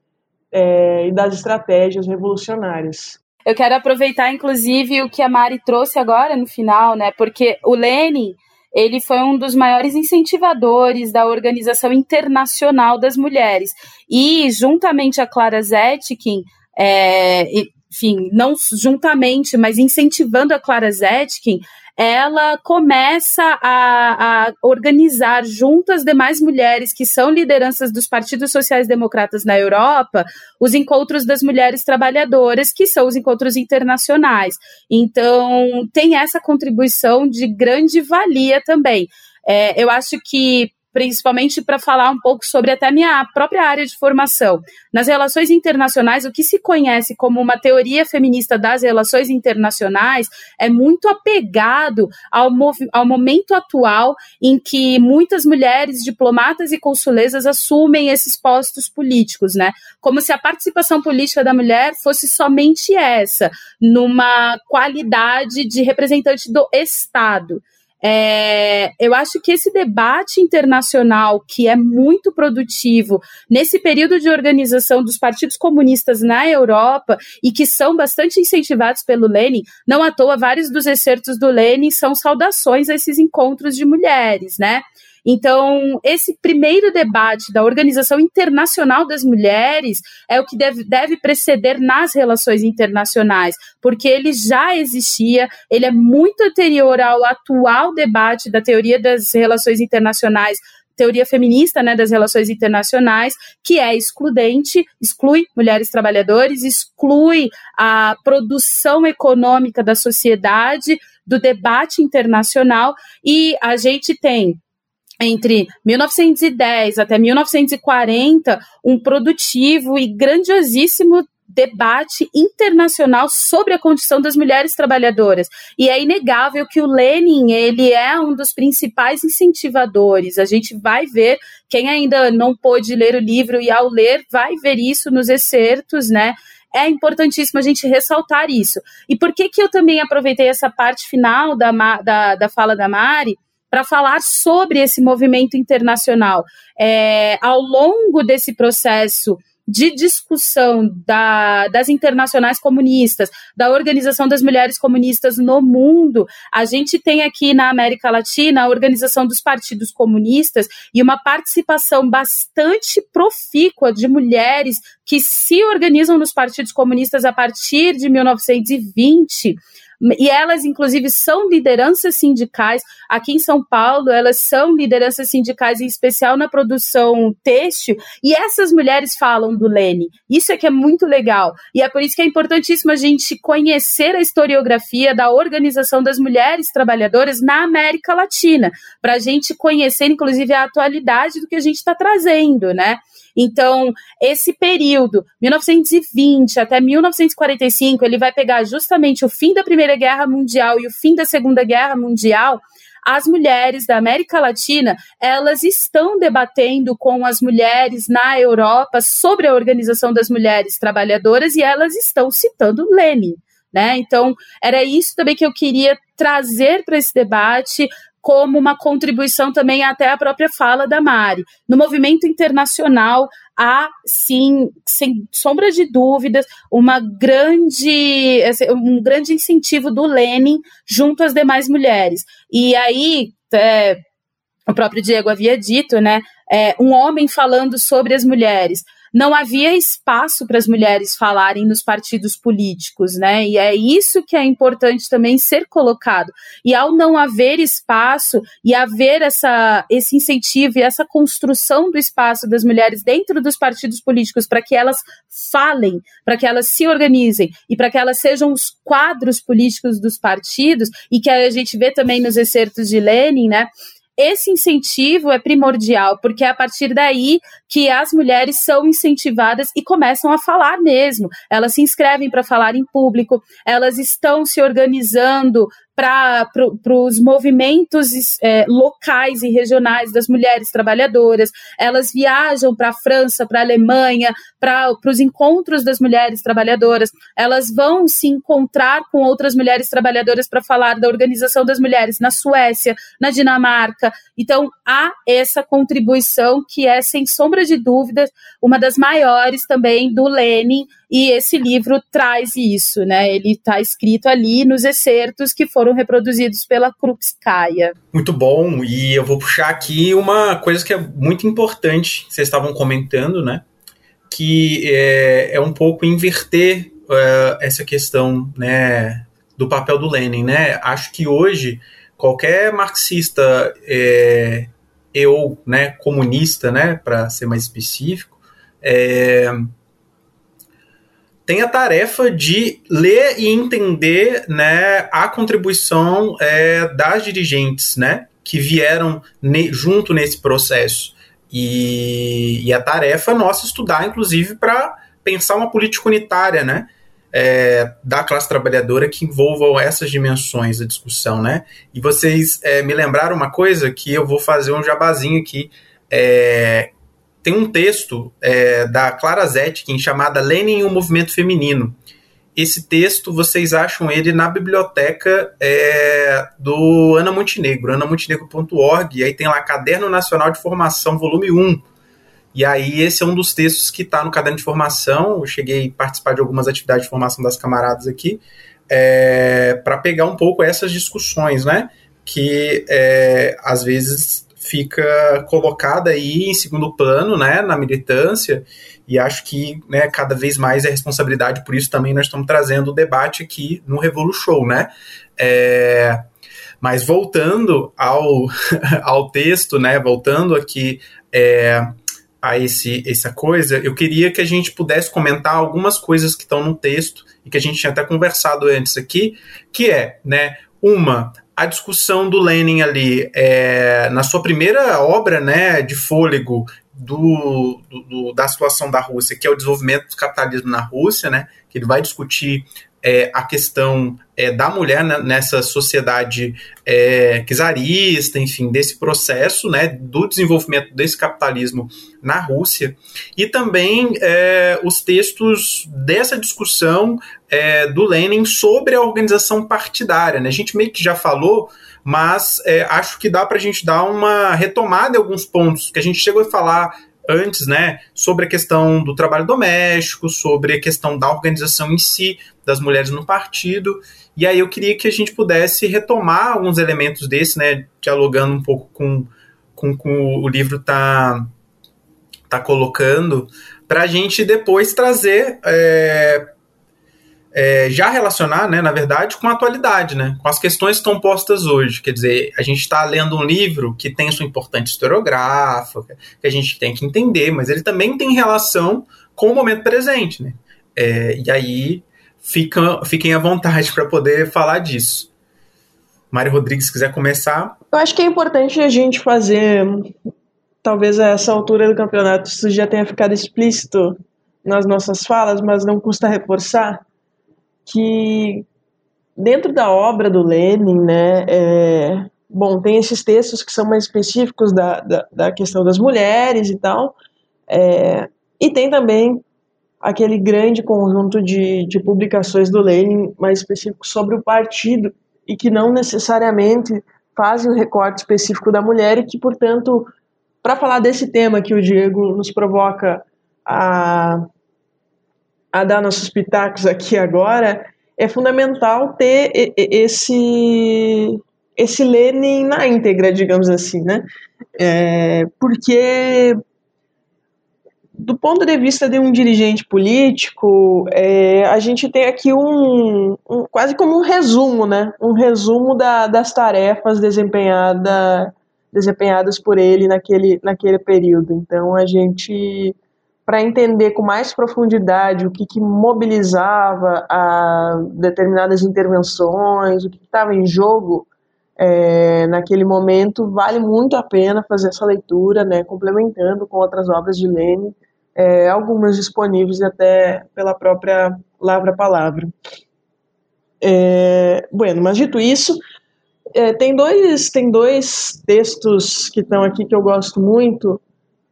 é, e das estratégias revolucionárias. Eu quero aproveitar, inclusive, o que a Mari trouxe agora no final, né? Porque o Lenin ele foi um dos maiores incentivadores da Organização Internacional das Mulheres. E, juntamente a Clara Zetkin, é, enfim, não juntamente, mas incentivando a Clara Zetkin, ela começa a, a, organizar junto às demais mulheres que são lideranças dos partidos sociais democratas na Europa os encontros das mulheres trabalhadoras, que são os encontros internacionais. Então, tem essa contribuição de grande valia também. É, eu acho que principalmente para falar um pouco sobre até minha própria área de formação. Nas relações internacionais, o que se conhece como uma teoria feminista das relações internacionais é muito apegado ao, ao momento atual em que muitas mulheres diplomatas e consulesas assumem esses postos políticos, né? Como se a participação política da mulher fosse somente essa, numa qualidade de representante do Estado. É, eu acho que esse debate internacional, que é muito produtivo nesse período de organização dos partidos comunistas na Europa e que são bastante incentivados pelo Lenin, não à toa, vários dos excertos do Lenin são saudações a esses encontros de mulheres, né? Então, esse primeiro debate da Organização Internacional das Mulheres é o que deve, deve preceder nas relações internacionais, porque ele já existia, ele é muito anterior ao atual debate da teoria das relações internacionais teoria feminista né, das relações internacionais, que é excludente, exclui mulheres trabalhadoras, exclui a produção econômica da sociedade, do debate internacional, e a gente tem entre 1910 até 1940 um produtivo e grandiosíssimo debate internacional sobre a condição das mulheres trabalhadoras. E é inegável que o Lenin, ele é um dos principais incentivadores. A gente vai ver, quem ainda não pôde ler o livro e ao ler vai ver isso nos excertos, né? É importantíssimo a gente ressaltar isso. E por que que eu também aproveitei essa parte final da, da, da fala da Mari? Para falar sobre esse movimento internacional. É, ao longo desse processo de discussão da, das internacionais comunistas, da Organização das Mulheres Comunistas no mundo, a gente tem aqui na América Latina a Organização dos Partidos Comunistas e uma participação bastante profícua de mulheres que se organizam nos partidos comunistas a partir de 1920 e elas, inclusive, são lideranças sindicais. Aqui em São Paulo, elas são lideranças sindicais, em especial na produção têxtil, e essas mulheres falam do Lene. Isso é que é muito legal. E é por isso que é importantíssimo a gente conhecer a historiografia da organização das mulheres trabalhadoras na América Latina, para a gente conhecer, inclusive, a atualidade do que a gente está trazendo, né? Então, esse período, 1920 até 1945, ele vai pegar justamente o fim da Primeira Guerra Mundial e o fim da Segunda Guerra Mundial as mulheres da América Latina, elas estão debatendo com as mulheres na Europa sobre a organização das mulheres trabalhadoras e elas estão citando Lenin. Né? Então, era isso também que eu queria trazer para esse debate, como uma contribuição também até a própria fala da Mari. No movimento internacional, há sim, sem sombra de dúvidas, uma grande, um grande incentivo do Lenin junto às demais mulheres. E aí, é, o próprio Diego havia dito, né? É, um homem falando sobre as mulheres não havia espaço para as mulheres falarem nos partidos políticos, né? E é isso que é importante também ser colocado. E ao não haver espaço e haver essa, esse incentivo e essa construção do espaço das mulheres dentro dos partidos políticos para que elas falem, para que elas se organizem e para que elas sejam os quadros políticos dos partidos e que a gente vê também nos excertos de Lenin, né? Esse incentivo é primordial, porque é a partir daí que as mulheres são incentivadas e começam a falar mesmo. Elas se inscrevem para falar em público, elas estão se organizando para pro, os movimentos é, locais e regionais das mulheres trabalhadoras. Elas viajam para a França, para a Alemanha, para os encontros das mulheres trabalhadoras. Elas vão se encontrar com outras mulheres trabalhadoras para falar da organização das mulheres na Suécia, na Dinamarca. Então, há essa contribuição que é, sem sombra de dúvidas, uma das maiores também do Lenin e esse livro traz isso, né? Ele está escrito ali nos excertos que foram reproduzidos pela Krupskaya. Muito bom, e eu vou puxar aqui uma coisa que é muito importante, vocês estavam comentando, né? Que é, é um pouco inverter uh, essa questão, né? Do papel do Lenin, né? Acho que hoje qualquer marxista é, eu, né, comunista, né, para ser mais específico, é, tem a tarefa de ler e entender né, a contribuição é, das dirigentes, né? que vieram ne, junto nesse processo. E, e a tarefa nossa estudar, inclusive, para pensar uma política unitária, né? É, da classe trabalhadora que envolvam essas dimensões da discussão, né? E vocês é, me lembraram uma coisa que eu vou fazer um jabazinho aqui. É, tem um texto é, da Clara Zetkin chamada Lenin e o Movimento Feminino. Esse texto, vocês acham ele na biblioteca é, do Ana Montenegro, anamontenegro.org, e aí tem lá Caderno Nacional de Formação, volume 1. E aí esse é um dos textos que está no Caderno de Formação, eu cheguei a participar de algumas atividades de formação das camaradas aqui, é, para pegar um pouco essas discussões, né? Que é, às vezes fica colocada aí em segundo plano, né, na militância, e acho que, né, cada vez mais é responsabilidade, por isso também nós estamos trazendo o debate aqui no Revolu Show, né, é, mas voltando ao, ao texto, né, voltando aqui é, a esse, essa coisa, eu queria que a gente pudesse comentar algumas coisas que estão no texto e que a gente tinha até conversado antes aqui, que é, né, uma, a discussão do Lenin ali é, na sua primeira obra né, de fôlego do, do, da situação da Rússia, que é o desenvolvimento do capitalismo na Rússia, né, que ele vai discutir é, a questão é, da mulher né, nessa sociedade é, czarista, enfim, desse processo né, do desenvolvimento desse capitalismo na Rússia, e também é, os textos dessa discussão é, do Lenin sobre a organização partidária. Né? A gente meio que já falou, mas é, acho que dá para a gente dar uma retomada em alguns pontos que a gente chegou a falar antes, né, sobre a questão do trabalho doméstico, sobre a questão da organização em si, das mulheres no partido. E aí eu queria que a gente pudesse retomar alguns elementos desse, né, dialogando um pouco com, com, com o livro tá, tá colocando, para a gente depois trazer é, é, já relacionar, né, na verdade, com a atualidade, né, com as questões que estão postas hoje. Quer dizer, a gente está lendo um livro que tem sua importância historiográfica, que a gente tem que entender, mas ele também tem relação com o momento presente, né? É, e aí fica, fiquem à vontade para poder falar disso. Mário Rodrigues, se quiser começar. Eu acho que é importante a gente fazer, talvez a essa altura do campeonato isso já tenha ficado explícito nas nossas falas, mas não custa reforçar que dentro da obra do Lenin, né, é, bom, tem esses textos que são mais específicos da, da, da questão das mulheres e tal, é, e tem também aquele grande conjunto de, de publicações do Lenin mais específicos sobre o partido e que não necessariamente fazem um recorte específico da mulher e que, portanto, para falar desse tema que o Diego nos provoca a a dar nossos pitacos aqui agora, é fundamental ter esse esse Lenin na íntegra, digamos assim, né? É, porque do ponto de vista de um dirigente político, é, a gente tem aqui um, um, quase como um resumo, né? Um resumo da, das tarefas desempenhada, desempenhadas por ele naquele, naquele período. Então a gente para entender com mais profundidade o que, que mobilizava determinadas intervenções, o que estava em jogo é, naquele momento, vale muito a pena fazer essa leitura, né, complementando com outras obras de Lênin, é, algumas disponíveis até pela própria Lavra Palavra. É, bueno, mas dito isso, é, tem, dois, tem dois textos que estão aqui que eu gosto muito,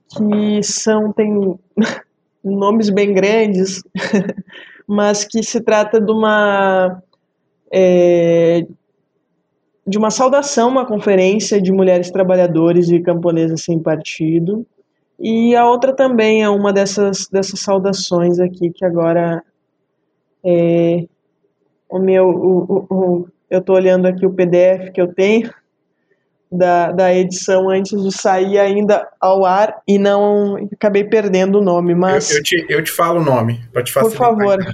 que são tem nomes bem grandes, mas que se trata de uma é, de uma saudação, uma conferência de mulheres trabalhadoras e camponesas sem partido. E a outra também é uma dessas, dessas saudações aqui, que agora é, o meu. O, o, o, eu estou olhando aqui o PDF que eu tenho, da, da edição antes de sair ainda ao ar e não acabei perdendo o nome, mas... Eu, eu, te, eu te falo o nome, para te facilitar. Por favor.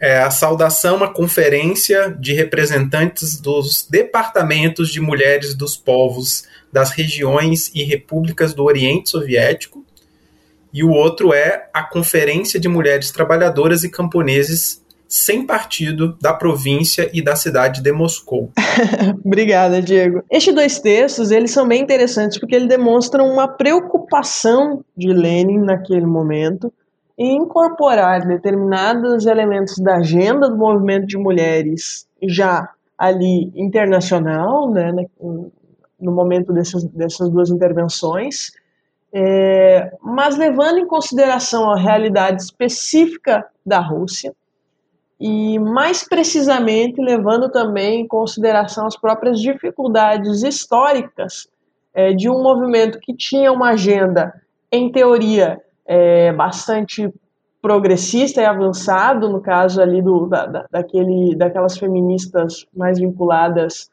É a saudação, uma conferência de representantes dos departamentos de mulheres dos povos das regiões e repúblicas do Oriente Soviético, e o outro é a Conferência de Mulheres Trabalhadoras e Camponeses sem partido, da província e da cidade de Moscou. Obrigada, Diego. Estes dois textos, eles são bem interessantes porque eles demonstram uma preocupação de Lenin naquele momento em incorporar determinados elementos da agenda do movimento de mulheres já ali internacional, né, no momento dessas, dessas duas intervenções, é, mas levando em consideração a realidade específica da Rússia e, mais precisamente, levando também em consideração as próprias dificuldades históricas é, de um movimento que tinha uma agenda, em teoria, é, bastante progressista e avançado, no caso ali do, da, da, daquele, daquelas feministas mais vinculadas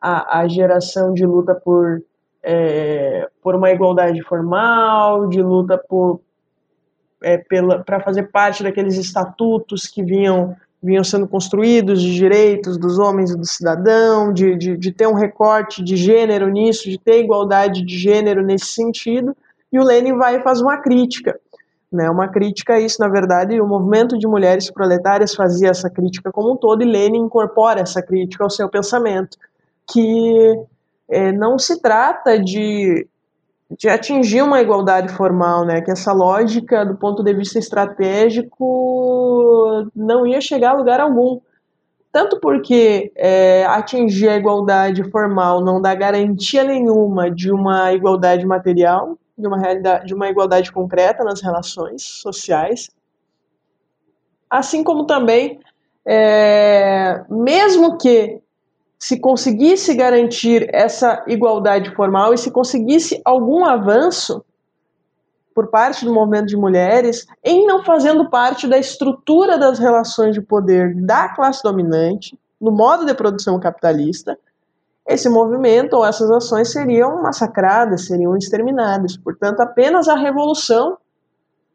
à, à geração de luta por, é, por uma igualdade formal, de luta por é, para fazer parte daqueles estatutos que vinham, vinham sendo construídos de direitos dos homens e do cidadão, de, de, de ter um recorte de gênero nisso, de ter igualdade de gênero nesse sentido, e o Lenin vai e faz uma crítica né, uma crítica a isso, na verdade, o movimento de mulheres proletárias fazia essa crítica como um todo e Lenin incorpora essa crítica ao seu pensamento, que é, não se trata de, de atingir uma igualdade formal, né, que essa lógica, do ponto de vista estratégico, não ia chegar a lugar algum. Tanto porque é, atingir a igualdade formal não dá garantia nenhuma de uma igualdade material, de uma realidade, de uma igualdade concreta nas relações sociais, assim como também, é, mesmo que se conseguisse garantir essa igualdade formal e se conseguisse algum avanço por parte do movimento de mulheres em não fazendo parte da estrutura das relações de poder da classe dominante, no modo de produção capitalista, esse movimento ou essas ações seriam massacradas, seriam exterminadas. Portanto, apenas a revolução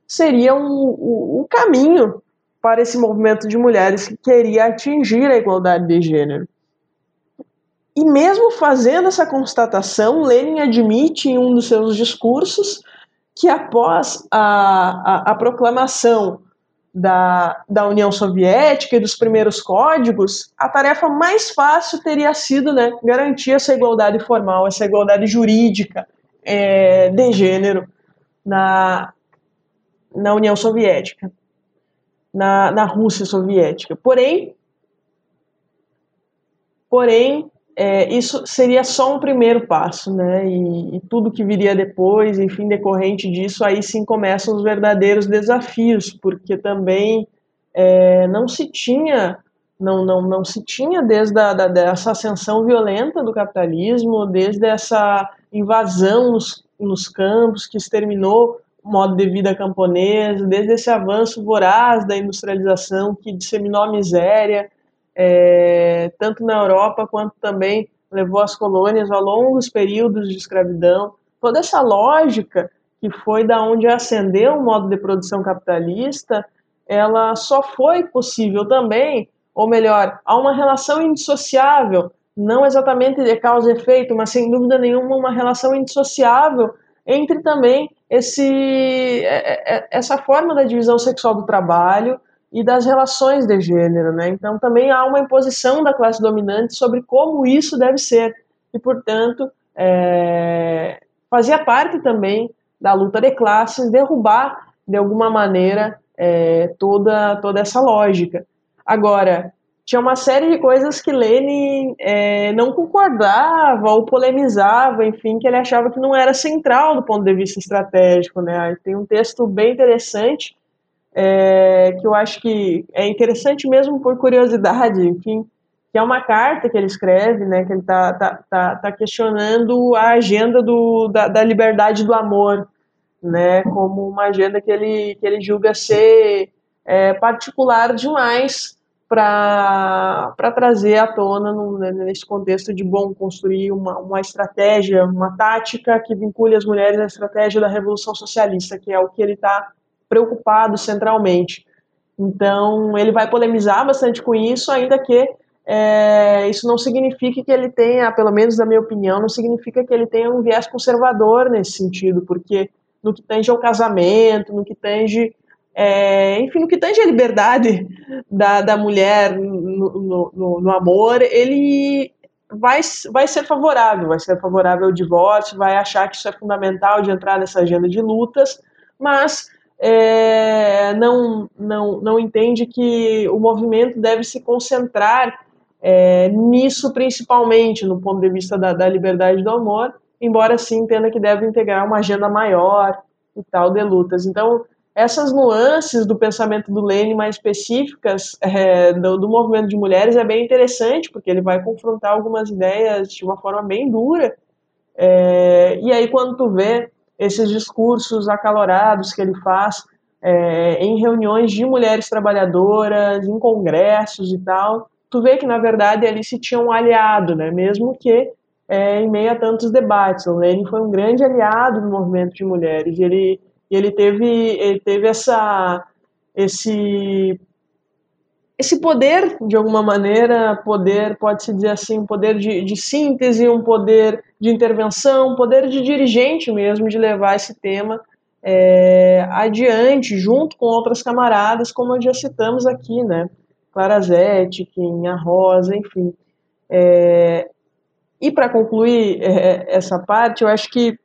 seria um, um, um caminho para esse movimento de mulheres que queria atingir a igualdade de gênero. E mesmo fazendo essa constatação, Lenin admite em um dos seus discursos que após a, a, a proclamação da, da União Soviética e dos primeiros códigos, a tarefa mais fácil teria sido né, garantir essa igualdade formal, essa igualdade jurídica é, de gênero na, na União Soviética, na, na Rússia Soviética. Porém, porém é, isso seria só um primeiro passo, né? E, e, tudo que viria depois, enfim, decorrente disso, aí sim começam os verdadeiros desafios, porque também é, não se tinha, não, não, não se tinha desde a, da, dessa ascensão violenta do capitalismo, desde essa invasão nos, nos campos que exterminou o modo de vida camponês, desde esse avanço voraz da industrialização que disseminou a miséria é, tanto na Europa quanto também levou as colônias a longos períodos de escravidão. Toda essa lógica que foi da onde ascendeu o modo de produção capitalista, ela só foi possível também, ou melhor, há uma relação indissociável, não exatamente de causa e efeito, mas sem dúvida nenhuma uma relação indissociável entre também esse, é, é, essa forma da divisão sexual do trabalho, e das relações de gênero, né? Então também há uma imposição da classe dominante sobre como isso deve ser e, portanto, é, fazia parte também da luta de classes derrubar de alguma maneira é, toda toda essa lógica. Agora tinha uma série de coisas que Lenin é, não concordava ou polemizava, enfim, que ele achava que não era central do ponto de vista estratégico, né? Tem um texto bem interessante é, que eu acho que é interessante mesmo por curiosidade, enfim, que é uma carta que ele escreve, né, que ele está tá, tá, tá questionando a agenda do, da, da, liberdade do amor, né, como uma agenda que ele, que ele julga ser é, particular demais para trazer à tona no, né, nesse contexto de bom construir uma, uma estratégia, uma tática que vincule as mulheres à estratégia da revolução socialista, que é o que ele está preocupado centralmente. Então, ele vai polemizar bastante com isso, ainda que é, isso não signifique que ele tenha, pelo menos na minha opinião, não significa que ele tenha um viés conservador nesse sentido, porque no que tange ao casamento, no que tange é, enfim, no que tange a liberdade da, da mulher no, no, no, amor, ele vai, vai ser favorável, vai ser favorável ao divórcio, vai achar que isso é fundamental de entrar nessa agenda de lutas, mas é, não, não, não entende que o movimento deve se concentrar é, nisso principalmente, no ponto de vista da, da liberdade do amor, embora sim entenda que deve integrar uma agenda maior e tal de lutas. Então, essas nuances do pensamento do Lênin mais específicas é, do, do, movimento de mulheres é bem interessante, porque ele vai confrontar algumas ideias de uma forma bem dura. É, e aí, quando tu vê esses discursos acalorados que ele faz é, em reuniões de mulheres trabalhadoras, em congressos e tal, tu vê que, na verdade, ali se tinha um aliado, né? mesmo que é, em meio a tantos debates. O Lênin foi um grande aliado do movimento de mulheres. Ele ele teve, ele teve essa, esse, esse poder, de alguma maneira, poder, pode-se dizer assim, um poder de, de síntese, um poder de intervenção, um poder de dirigente mesmo, de levar esse tema é, adiante, junto com outras camaradas, como já citamos aqui, né? Clara Zetkin, a Rosa, enfim. É, e para concluir é, essa parte, eu acho que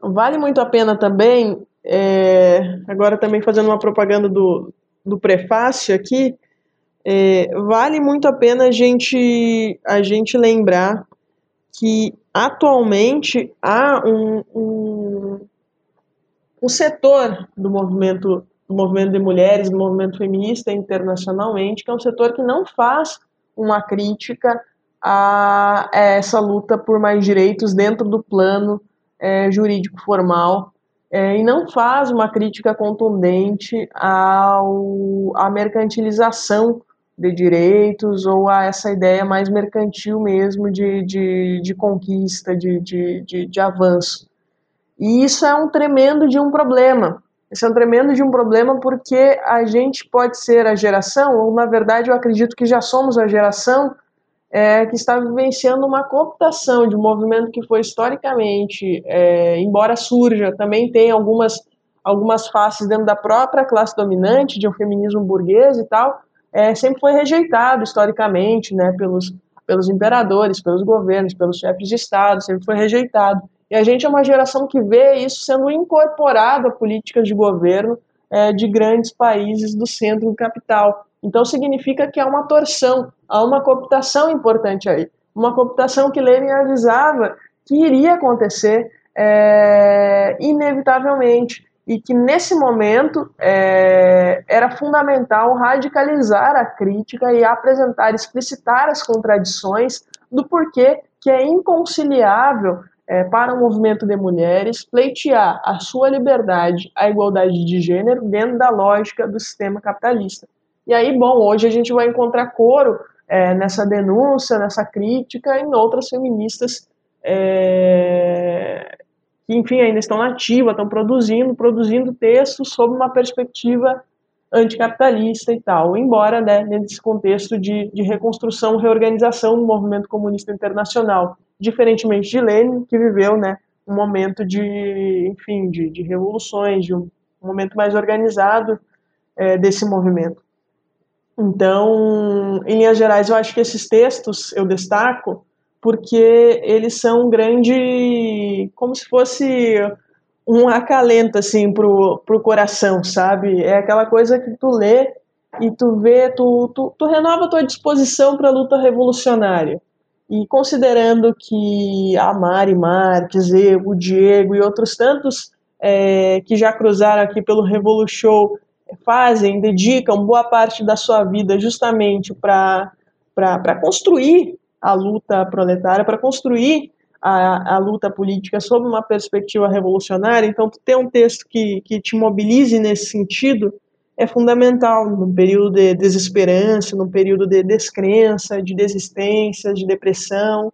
Vale muito a pena também, é, agora também fazendo uma propaganda do, do prefácio aqui, é, vale muito a pena a gente, a gente lembrar que atualmente há um, um, um setor do movimento, do movimento de mulheres, do movimento feminista internacionalmente, que é um setor que não faz uma crítica a essa luta por mais direitos dentro do plano é, jurídico formal é, e não faz uma crítica contundente ao, à mercantilização de direitos ou a essa ideia mais mercantil mesmo de, de, de conquista, de, de, de, de avanço. E isso é um tremendo de um problema. Isso é um tremendo de um problema porque a gente pode ser a geração, ou na verdade eu acredito que já somos a geração é, que está vivenciando uma cooptação de um movimento que foi historicamente, é, embora surja, também tem algumas, algumas faces dentro da própria classe dominante, de um feminismo burguês e tal, é, sempre foi rejeitado historicamente né, pelos, pelos imperadores, pelos governos, pelos chefes de Estado, sempre foi rejeitado. E a gente é uma geração que vê isso sendo incorporado a políticas de governo é, de grandes países do centro do capital. Então significa que há uma torção, há uma cooptação importante aí. Uma cooptação que Lenin avisava que iria acontecer é, inevitavelmente e que nesse momento é, era fundamental radicalizar a crítica e apresentar, explicitar as contradições do porquê que é inconciliável é, para o movimento de mulheres pleitear a sua liberdade, a igualdade de gênero dentro da lógica do sistema capitalista. E aí, bom, hoje a gente vai encontrar coro é, nessa denúncia, nessa crítica, em outras feministas é, que, enfim, ainda estão nativas, estão produzindo, produzindo textos sob uma perspectiva anticapitalista e tal, embora né, nesse contexto de, de reconstrução, reorganização do movimento comunista internacional, diferentemente de Lenin, que viveu né, um momento de, enfim, de, de revoluções, de um, um momento mais organizado é, desse movimento. Então, em linhas gerais, eu acho que esses textos eu destaco porque eles são um grande, como se fosse um acalento assim pro, pro coração, sabe? É aquela coisa que tu lê e tu vê, tu, tu, tu renova a tua disposição para a luta revolucionária. E considerando que a Mari Marques, o Diego e outros tantos é, que já cruzaram aqui pelo Revolution fazem, dedicam boa parte da sua vida justamente para construir a luta proletária, para construir a, a, luta política sob uma perspectiva revolucionária. Então, ter um texto que, que te mobilize nesse sentido é fundamental num período de desesperança, num período de descrença, de desistência, de depressão.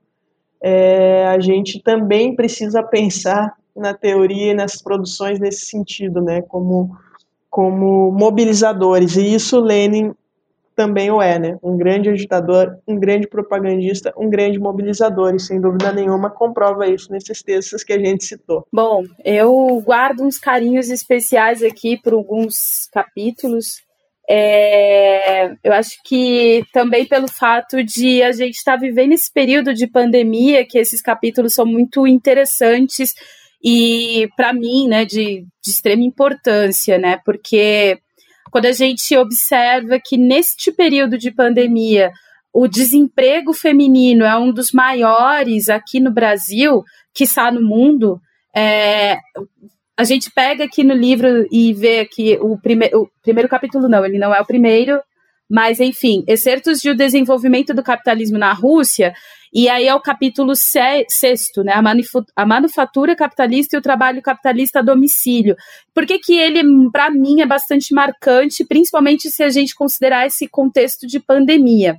É, a gente também precisa pensar na teoria e nas produções nesse sentido, né, como como mobilizadores. E isso Lenin também o é, né? Um grande agitador, um grande propagandista, um grande mobilizador, e sem dúvida nenhuma comprova isso nesses textos que a gente citou. Bom, eu guardo uns carinhos especiais aqui por alguns capítulos. É, eu acho que também pelo fato de a gente estar tá vivendo esse período de pandemia, que esses capítulos são muito interessantes e para mim, né, de, de extrema importância, né, porque quando a gente observa que neste período de pandemia o desemprego feminino é um dos maiores aqui no Brasil, que está no mundo, é, a gente pega aqui no livro e vê aqui o, prime o primeiro capítulo, não, ele não é o primeiro, mas enfim, excertos de o desenvolvimento do capitalismo na Rússia, e aí é o capítulo sexto, né? A, a, manufatura capitalista e o trabalho capitalista a domicílio. Por que, que ele, para mim, é bastante marcante, principalmente se a gente considerar esse contexto de pandemia?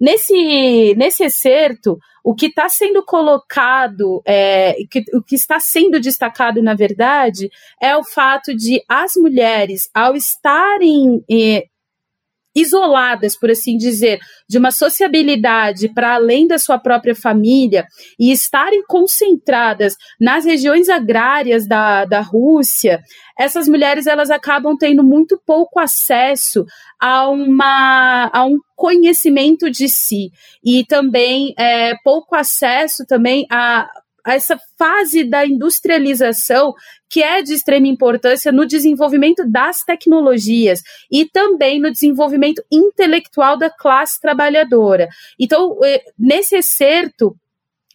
Nesse, nesse excerto, o que está sendo colocado, é, que, o que está sendo destacado, na verdade, é o fato de as mulheres, ao estarem eh, isoladas, por assim dizer, de uma sociabilidade para além da sua própria família e estarem concentradas nas regiões agrárias da, da Rússia, essas mulheres elas acabam tendo muito pouco acesso a, uma, a um conhecimento de si e também é, pouco acesso também a essa fase da industrialização que é de extrema importância no desenvolvimento das tecnologias e também no desenvolvimento intelectual da classe trabalhadora. Então, eh, nesse excerto,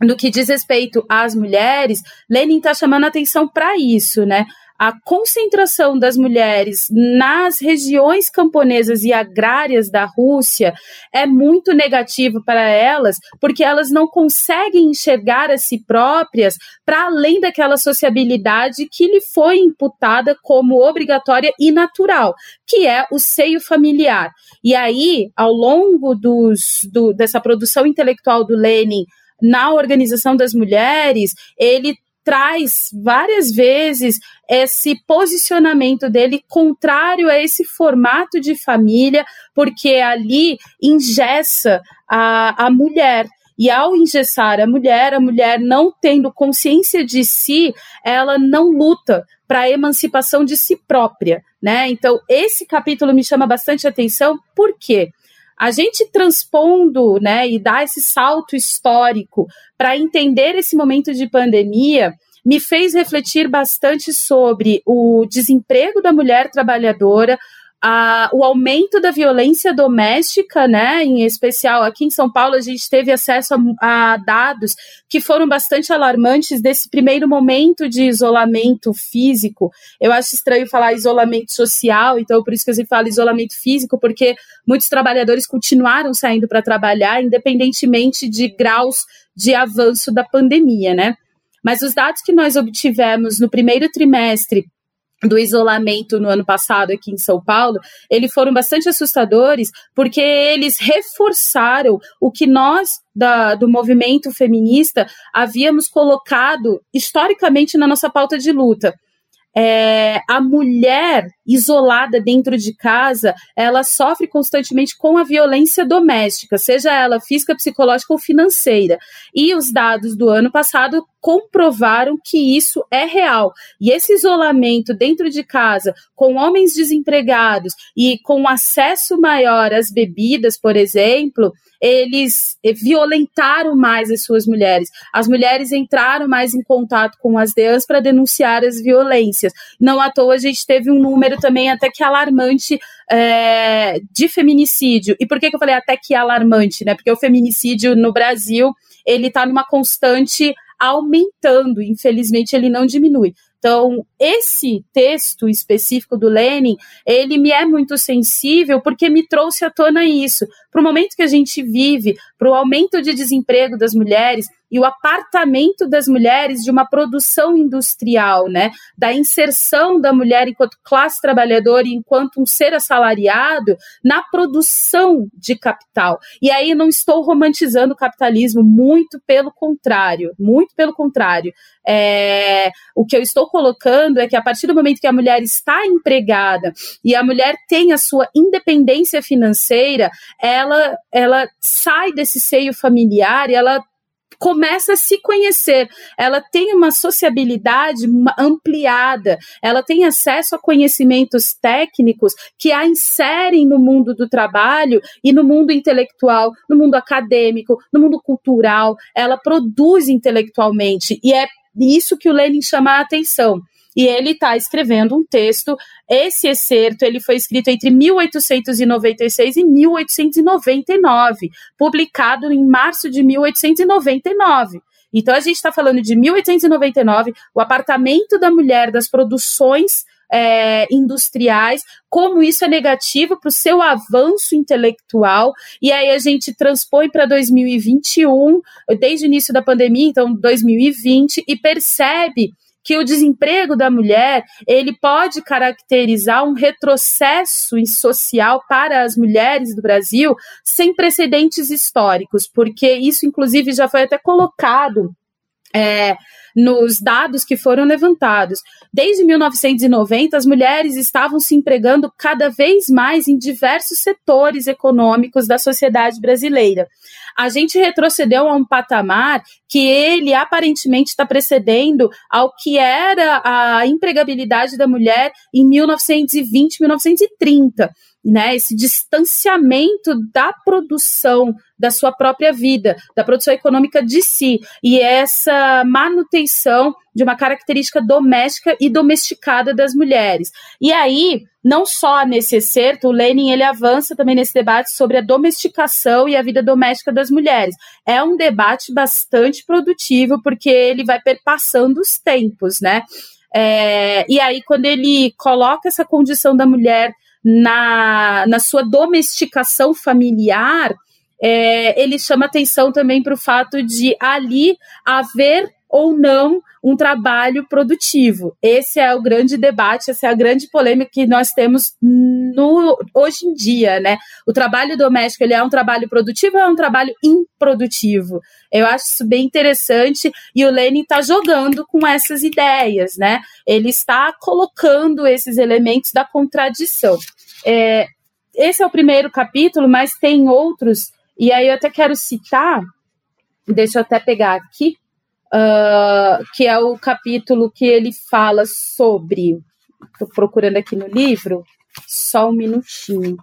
no que diz respeito às mulheres, Lenin está chamando atenção para isso, né? A concentração das mulheres nas regiões camponesas e agrárias da Rússia é muito negativo para elas, porque elas não conseguem enxergar a si próprias para além daquela sociabilidade que lhe foi imputada como obrigatória e natural, que é o seio familiar. E aí, ao longo dos, do, dessa produção intelectual do Lenin, na organização das mulheres, ele traz várias vezes esse posicionamento dele contrário a esse formato de família, porque ali ingessa a, a mulher. E ao engessar a mulher, a mulher não tendo consciência de si, ela não luta para a emancipação de si própria, né? Então, esse capítulo me chama bastante atenção, por quê? A gente transpondo, né, e dar esse salto histórico para entender esse momento de pandemia, me fez refletir bastante sobre o desemprego da mulher trabalhadora, a, o aumento da violência doméstica, né? Em especial aqui em São Paulo, a gente teve acesso a, a, dados que foram bastante alarmantes desse primeiro momento de isolamento físico. Eu acho estranho falar isolamento social, então por isso que eu sempre falo isolamento físico, porque muitos trabalhadores continuaram saindo para trabalhar, independentemente de graus de avanço da pandemia, né? Mas os dados que nós obtivemos no primeiro trimestre do isolamento no ano passado aqui em São Paulo, eles foram bastante assustadores, porque eles reforçaram o que nós da, do movimento feminista havíamos colocado historicamente na nossa pauta de luta. É, a mulher isolada dentro de casa, ela sofre constantemente com a violência doméstica, seja ela física, psicológica ou financeira. E os dados do ano passado comprovaram que isso é real. E esse isolamento dentro de casa, com homens desempregados e com acesso maior às bebidas, por exemplo, eles violentaram mais as suas mulheres. As mulheres entraram mais em contato com as DEANs para denunciar as violências. Não à toa a gente teve um número também até que alarmante é, de feminicídio. E por que, que eu falei até que alarmante? Né? Porque o feminicídio no Brasil ele está numa constante aumentando, infelizmente ele não diminui. Então, esse texto específico do Lenin, ele me é muito sensível porque me trouxe à tona isso. Para o momento que a gente vive, para o aumento de desemprego das mulheres, e o apartamento das mulheres de uma produção industrial, né? Da inserção da mulher enquanto classe trabalhadora e enquanto um ser assalariado na produção de capital. E aí não estou romantizando o capitalismo, muito pelo contrário, muito pelo contrário. É, o que eu estou colocando é que a partir do momento que a mulher está empregada e a mulher tem a sua independência financeira, ela, ela sai desse seio familiar e ela começa a se conhecer, ela tem uma sociabilidade ampliada, ela tem acesso a conhecimentos técnicos que a inserem no mundo do trabalho e no mundo intelectual, no mundo acadêmico, no mundo cultural, ela produz intelectualmente. E é isso que o Lenin chama a atenção e ele está escrevendo um texto. Esse excerto ele foi escrito entre 1896 e 1899, publicado em março de 1899. Então a gente está falando de 1899, o apartamento da mulher das produções é, industriais, como isso é negativo para o seu avanço intelectual, e aí a gente transpõe para 2021, desde o início da pandemia, então 2020, e percebe que o desemprego da mulher ele pode caracterizar um retrocesso social para as mulheres do Brasil sem precedentes históricos, porque isso inclusive já foi até colocado é, nos dados que foram levantados. Desde 1990, as mulheres estavam se empregando cada vez mais em diversos setores econômicos da sociedade brasileira. A gente retrocedeu a um patamar que ele aparentemente está precedendo ao que era a empregabilidade da mulher em 1920, 1930 né, esse distanciamento da produção da sua própria vida, da produção econômica de si, e essa manutenção de uma característica doméstica e domesticada das mulheres. E aí, não só nesse excerto, o Lenin ele avança também nesse debate sobre a domesticação e a vida doméstica das mulheres. É um debate bastante produtivo, porque ele vai perpassando os tempos, né? É, e aí, quando ele coloca essa condição da mulher na, na sua domesticação familiar, é, ele chama atenção também para o fato de ali haver ou não um trabalho produtivo. Esse é o grande debate, essa é a grande polêmica que nós temos no, hoje em dia, né? O trabalho doméstico, ele é um trabalho produtivo ou é um trabalho improdutivo? Eu acho isso bem interessante e o Lenin está jogando com essas ideias, né? Ele está colocando esses elementos da contradição. É, esse é o primeiro capítulo, mas tem outros, e aí eu até quero citar, deixa eu até pegar aqui, uh, que é o capítulo que ele fala sobre. Estou procurando aqui no livro, só um minutinho.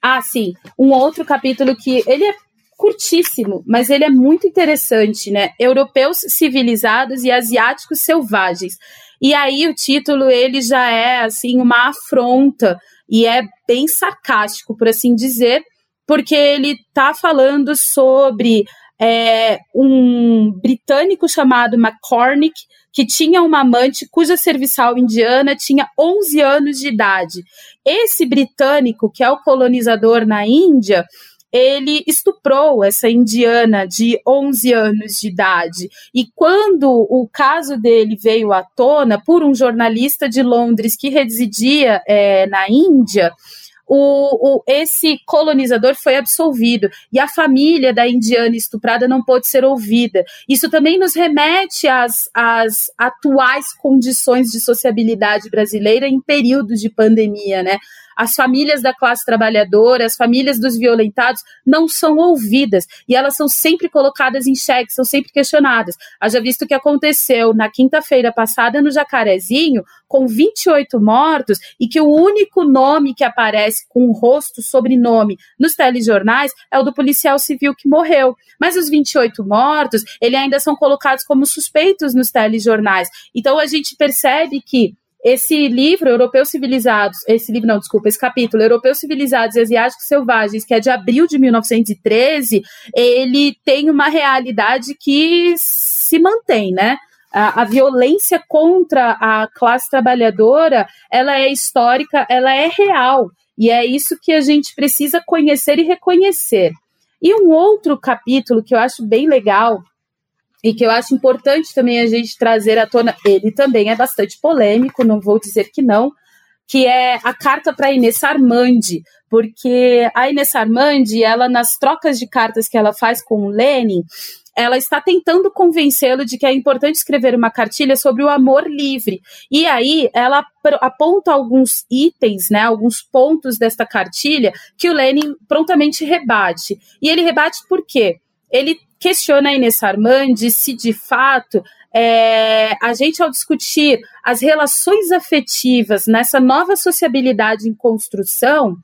Ah, sim, um outro capítulo que ele é curtíssimo, mas ele é muito interessante, né? Europeus civilizados e asiáticos selvagens. E aí o título ele já é assim uma afronta e é bem sarcástico, por assim dizer, porque ele está falando sobre é, um britânico chamado McCormick, que tinha uma amante cuja serviçal indiana tinha 11 anos de idade. Esse britânico, que é o colonizador na Índia, ele estuprou essa indiana de 11 anos de idade. E quando o caso dele veio à tona por um jornalista de Londres que residia é, na Índia, o, o, esse colonizador foi absolvido e a família da indiana estuprada não pôde ser ouvida. Isso também nos remete às, às atuais condições de sociabilidade brasileira em períodos de pandemia, né? As famílias da classe trabalhadora, as famílias dos violentados não são ouvidas e elas são sempre colocadas em xeque, são sempre questionadas. Haja visto o que aconteceu na quinta-feira passada no Jacarezinho, com 28 mortos, e que o único nome que aparece com rosto, sobrenome nos telejornais é o do policial civil que morreu. Mas os 28 mortos, ele ainda são colocados como suspeitos nos telejornais. Então a gente percebe que esse livro, Europeus Civilizados, esse livro não, desculpa, esse capítulo, Europeus Civilizados e Asiáticos Selvagens, que é de abril de 1913, ele tem uma realidade que se mantém, né? A, a, violência contra a classe trabalhadora, ela é histórica, ela é real. E é isso que a gente precisa conhecer e reconhecer. E um outro capítulo que eu acho bem legal e que eu acho importante também a gente trazer à tona, ele também é bastante polêmico, não vou dizer que não, que é a carta para Inês Armandi, porque a Inês Armandi, ela nas trocas de cartas que ela faz com o Lenin, ela está tentando convencê-lo de que é importante escrever uma cartilha sobre o amor livre. E aí ela aponta alguns itens, né, alguns pontos desta cartilha que o Lenin prontamente rebate. E ele rebate por quê? Ele questiona a Inês Armandi se de fato é, a gente, ao discutir as relações afetivas nessa nova sociabilidade em construção,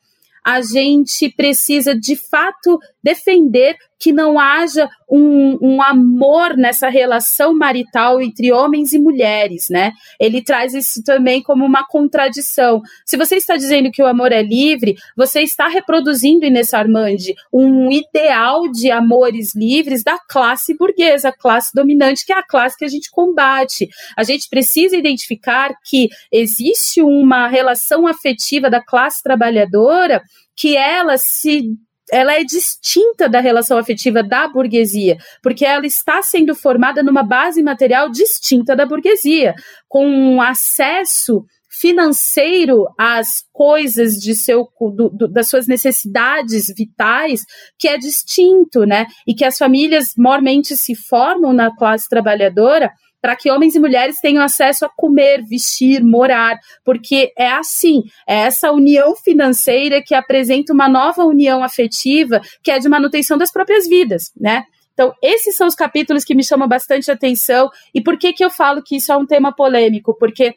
a gente precisa de fato defender que não haja um, um, amor nessa relação marital entre homens e mulheres, né? Ele traz isso também como uma contradição. Se você está dizendo que o amor é livre, você está reproduzindo, Inês Armandi, um ideal de amores livres da classe burguesa, classe dominante, que é a classe que a gente combate. A gente precisa identificar que existe uma relação afetiva da classe trabalhadora que ela se ela é distinta da relação afetiva da burguesia, porque ela está sendo formada numa base material distinta da burguesia, com um acesso financeiro às coisas de seu, do, do, das suas necessidades vitais que é distinto, né? E que as famílias mormente se formam na classe trabalhadora para que homens e mulheres tenham acesso a comer, vestir, morar, porque é assim, é essa união financeira que apresenta uma nova união afetiva, que é de manutenção das próprias vidas, né? Então, esses são os capítulos que me chamam bastante atenção. E por que, que eu falo que isso é um tema polêmico? Porque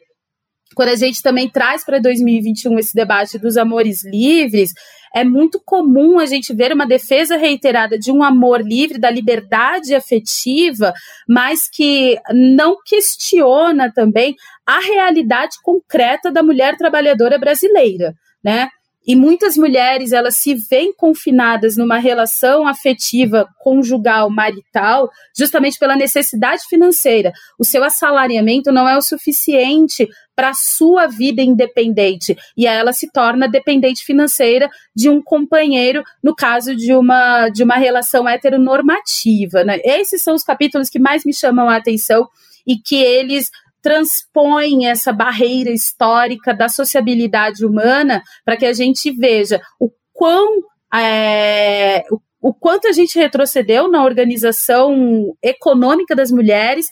quando a gente também traz para 2021 esse debate dos amores livres, é muito comum a gente ver uma defesa reiterada de um amor livre, da liberdade afetiva, mas que não questiona também a realidade concreta da mulher trabalhadora brasileira, né? E muitas mulheres, elas se veem confinadas numa relação afetiva conjugal, marital, justamente pela necessidade financeira. O seu assalariamento não é o suficiente para a sua vida independente. E aí ela se torna dependente financeira de um companheiro, no caso de uma, de uma relação heteronormativa. Né? Esses são os capítulos que mais me chamam a atenção e que eles transpõem essa barreira histórica da sociabilidade humana para que a gente veja o quão é, o, o quanto a gente retrocedeu na organização econômica das mulheres,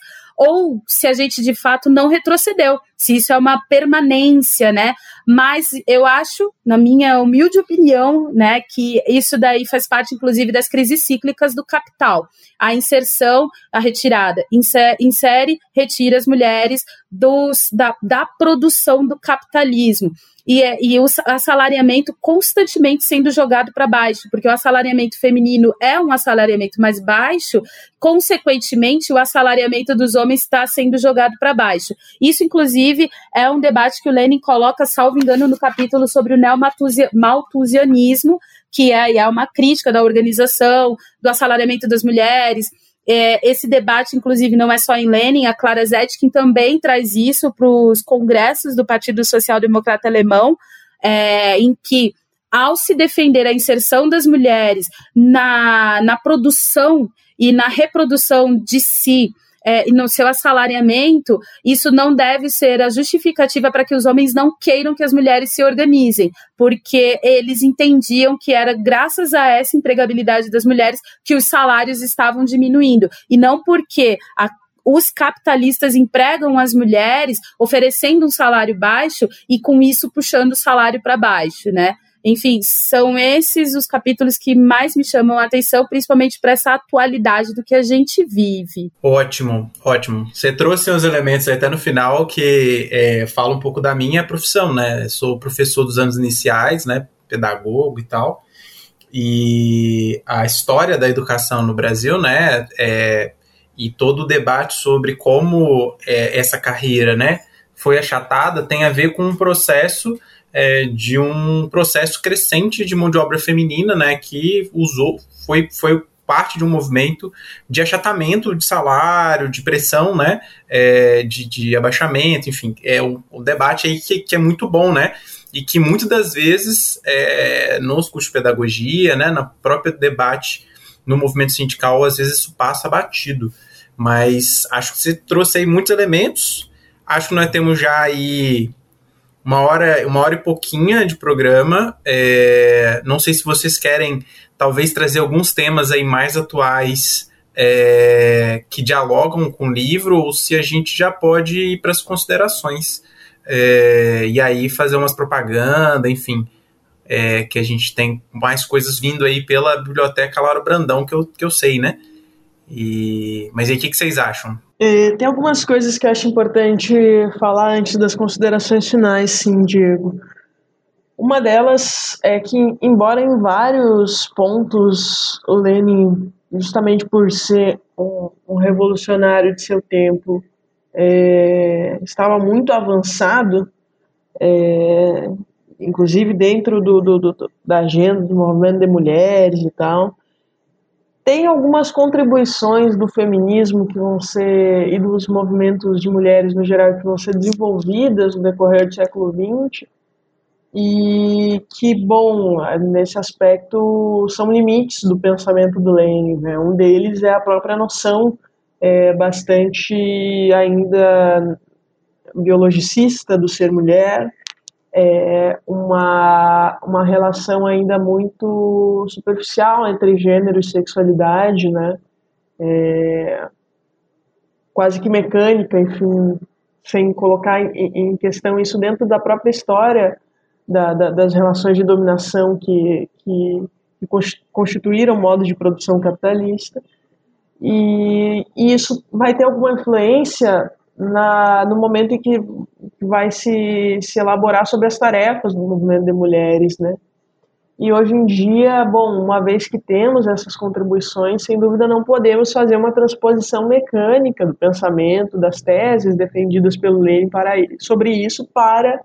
ou se a gente de fato não retrocedeu, se isso é uma permanência, né? Mas eu acho, na minha humilde opinião, né, que isso daí faz parte, inclusive, das crises cíclicas do capital. A inserção, a retirada, insere, retira as mulheres dos, da, da produção do capitalismo e, é, e o assalariamento constantemente sendo jogado para baixo, porque o assalariamento feminino é um assalariamento mais baixo, consequentemente, o assalariamento dos homens está sendo jogado para baixo. Isso, inclusive, é um debate que o Lenin coloca, salvo engano, no capítulo sobre o neomalthusianismo, que é, é uma crítica da organização, do assalariamento das mulheres, é, esse debate, inclusive, não é só em Lenin, a Clara Zetkin também traz isso para os congressos do Partido Social Democrata Alemão, é, em que, ao se defender a inserção das mulheres na, na produção e na reprodução de si, é, no seu assalariamento, isso não deve ser a justificativa para que os homens não queiram que as mulheres se organizem, porque eles entendiam que era graças a essa empregabilidade das mulheres que os salários estavam diminuindo, e não porque a os capitalistas empregam as mulheres oferecendo um salário baixo e com isso puxando o salário para baixo, né? Enfim, são esses os capítulos que mais me chamam a atenção, principalmente para essa atualidade do que a gente vive. Ótimo, ótimo. Você trouxe uns elementos até no final que é, fala um pouco da minha profissão, né? Sou professor dos anos iniciais, né? Pedagogo e tal. E a história da educação no Brasil, né? É, e todo o debate sobre como é, essa carreira, né? Foi achatada tem a ver com um processo é, de um processo crescente de mão de obra feminina, né, que usou, foi, foi parte de um movimento de achatamento de salário, de pressão, né, é, de, de abaixamento, enfim, é o, debate aí que, que, é muito bom, né, e que muitas das vezes é, nos cursos de pedagogia, né, no próprio debate no movimento sindical, às vezes isso passa batido. Mas acho que você trouxe aí muitos elementos. Acho que nós temos já aí uma hora, uma hora e pouquinha de programa. É, não sei se vocês querem talvez trazer alguns temas aí mais atuais é, que dialogam com o livro, ou se a gente já pode ir para as considerações. É, e aí fazer umas propaganda, enfim. É, que a gente tem mais coisas vindo aí pela biblioteca Laura Brandão, que eu, que eu sei, né? E, mas aí, o que, que vocês acham? É, tem algumas coisas que eu acho importante falar antes das considerações finais, sim, Diego. Uma delas é que, embora em vários pontos o Lenin, justamente por ser um, um revolucionário de seu tempo, é, estava muito avançado, é, inclusive dentro do, do, do, da agenda do movimento de mulheres e tal, tem algumas contribuições do feminismo que vão ser e dos movimentos de mulheres no geral que vão ser desenvolvidas no decorrer do século XX e que bom nesse aspecto são limites do pensamento do Lenin né? um deles é a própria noção é, bastante ainda biologicista do ser mulher é, uma, uma relação ainda muito superficial entre gênero e sexualidade, né? É, quase que mecânica, enfim, sem colocar em, em, questão isso dentro da própria história da, da, das relações de dominação que, que, que constituíram o modo de produção capitalista. E, e, isso vai ter alguma influência na, no momento em que vai se, se elaborar sobre as tarefas do movimento de mulheres, né? E hoje em dia, bom, uma vez que temos essas contribuições, sem dúvida não podemos fazer uma transposição mecânica do pensamento, das teses defendidas pelo Lenin para sobre isso para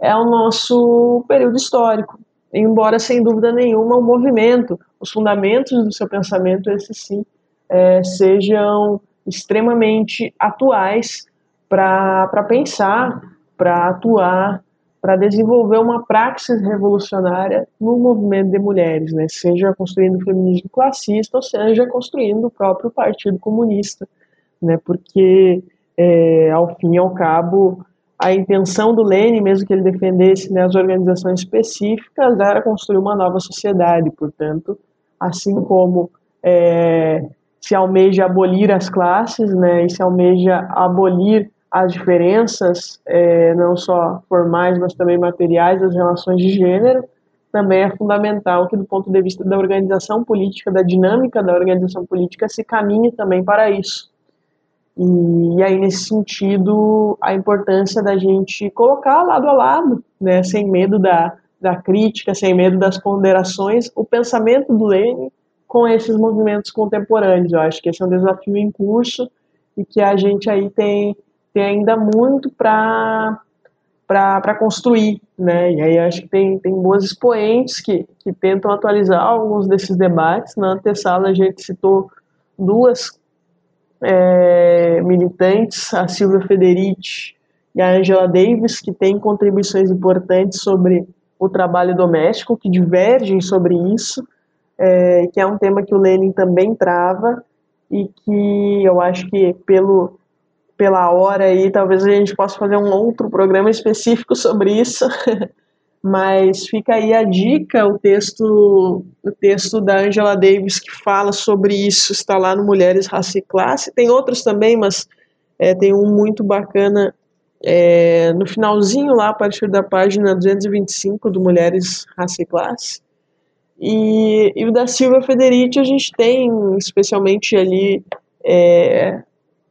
é o nosso período histórico. Embora sem dúvida nenhuma o movimento, os fundamentos do seu pensamento, esses sim, é, sejam extremamente atuais para pensar, para atuar, para desenvolver uma praxis revolucionária no movimento de mulheres, né? seja construindo o feminismo classista ou seja construindo o próprio Partido Comunista, né? porque é, ao fim e ao cabo a intenção do Lenin, mesmo que ele defendesse né, as organizações específicas, era construir uma nova sociedade. Portanto, assim como é, se almeja abolir as classes, né, e se almeja abolir as diferenças, é, não só formais, mas também materiais das relações de gênero, também é fundamental que, do ponto de vista da organização política, da dinâmica da organização política, se caminhe também para isso. E, e aí, nesse sentido, a importância da gente colocar lado a lado, né, sem medo da, da crítica, sem medo das ponderações, o pensamento do Lenin com esses movimentos contemporâneos. Eu acho que esse é um desafio em curso e que a gente aí tem, tem ainda muito para para construir, né? E aí acho que tem, tem boas expoentes que, que tentam atualizar alguns desses debates. Na antessala a gente citou duas é, militantes, a Silvia Federici e a Angela Davis, que têm contribuições importantes sobre o trabalho doméstico, que divergem sobre isso é, que é um tema que o Lenin também trava e que eu acho que pelo pela hora aí talvez a gente possa fazer um outro programa específico sobre isso. Mas fica aí a dica o texto o texto da Angela Davis que fala sobre isso está lá no Mulheres Raça e Classe. Tem outros também mas é, tem um muito bacana é, no finalzinho lá a partir da página 225 do Mulheres Raça e Classe. E, e o da Silva Federici a gente tem, especialmente ali, é,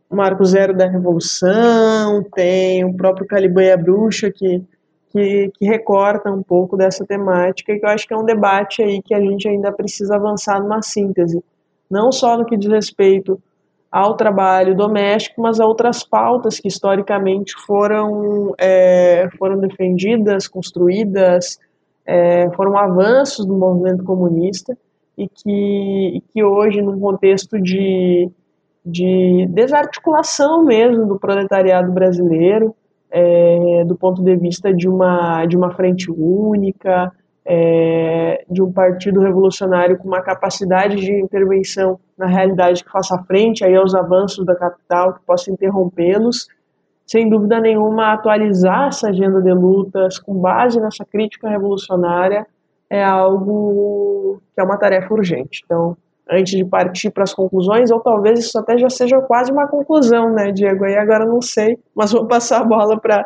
Marco Zero da Revolução, tem o próprio Caliban e a Bruxa, que, que, que, recorta um pouco dessa temática, e que eu acho que é um debate aí que a gente ainda precisa avançar numa síntese, não só no que diz respeito ao trabalho doméstico, mas a outras pautas que historicamente foram, é, foram defendidas, construídas, é, foram avanços do movimento comunista e que, e que hoje, num contexto de, de desarticulação mesmo do proletariado brasileiro, é, do ponto de vista de uma, de uma frente única, é, de um partido revolucionário com uma capacidade de intervenção na realidade que faça frente aí aos avanços da capital, que possa interrompê-los, sem dúvida nenhuma, atualizar essa agenda de lutas com base nessa crítica revolucionária é algo que é uma tarefa urgente. Então, antes de partir para as conclusões, ou talvez isso até já seja quase uma conclusão, né, Diego? Aí agora não sei, mas vou passar a bola para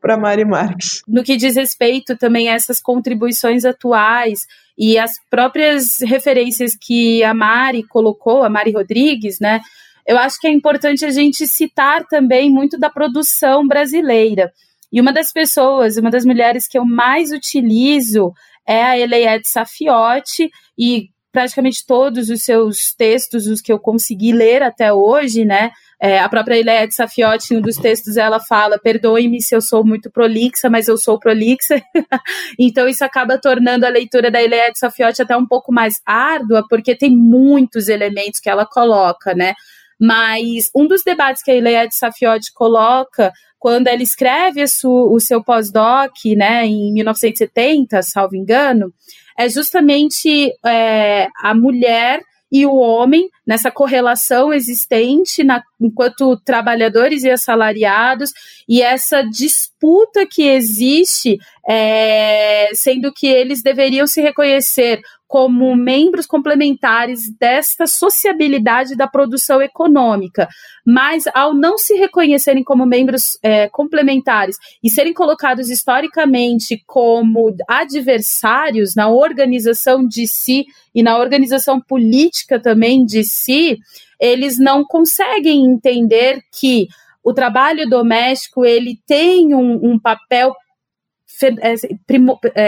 para Mari Marques. No que diz respeito também a essas contribuições atuais e as próprias referências que a Mari colocou, a Mari Rodrigues, né? Eu acho que é importante a gente citar também muito da produção brasileira. E uma das pessoas, uma das mulheres que eu mais utilizo é a Eleiette Safiotti, e praticamente todos os seus textos, os que eu consegui ler até hoje, né? É, a própria Ileide Safiotti, em um dos textos, ela fala: perdoe-me se eu sou muito prolixa, mas eu sou prolixa. então, isso acaba tornando a leitura da Ileide Safiotti até um pouco mais árdua, porque tem muitos elementos que ela coloca, né? Mas um dos debates que a Ileide Safiotti coloca quando ela escreve o seu pós-doc, né, em 1970, salvo engano, é justamente é, a mulher e o homem nessa correlação existente na, enquanto trabalhadores e assalariados e essa disputa que existe, é, sendo que eles deveriam se reconhecer como membros complementares desta sociabilidade da produção econômica. Mas, ao não se reconhecerem como membros é, complementares e serem colocados historicamente como adversários na organização de si e na organização política também de si, eles não conseguem entender que o trabalho doméstico ele tem um, um papel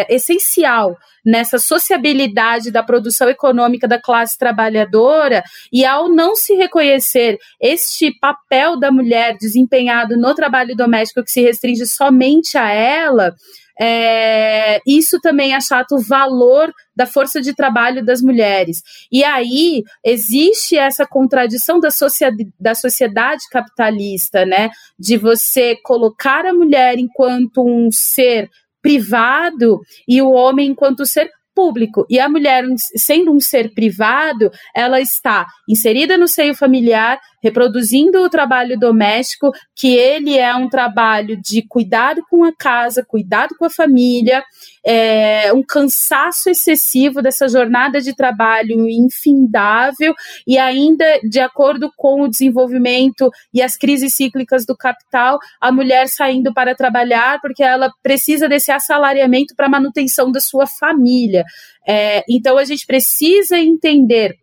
essencial nessa sociabilidade da produção econômica da classe trabalhadora, e ao não se reconhecer este papel da mulher desempenhado no trabalho doméstico que se restringe somente a ela, é, isso também achata o valor da força de trabalho das mulheres. E aí existe essa contradição da, sociedade, da sociedade capitalista, né? De você colocar a mulher enquanto um ser privado e o homem enquanto ser público. E a mulher, sendo um ser privado, ela está inserida no seio familiar, reproduzindo o trabalho doméstico, que ele é um trabalho de cuidado com a casa, cuidado com a família, é, um cansaço excessivo dessa jornada de trabalho infindável e ainda de acordo com o desenvolvimento e as crises cíclicas do capital, a mulher saindo para trabalhar porque ela precisa desse assalariamento para manutenção da sua família. É, então a gente precisa entender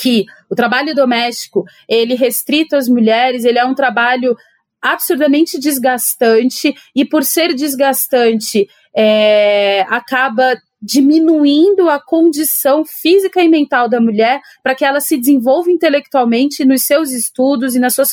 que o trabalho doméstico, ele restrito às mulheres, ele é um trabalho absurdamente desgastante e por ser desgastante é, acaba diminuindo a condição física e mental da mulher para que ela se desenvolva intelectualmente nos seus estudos e na sua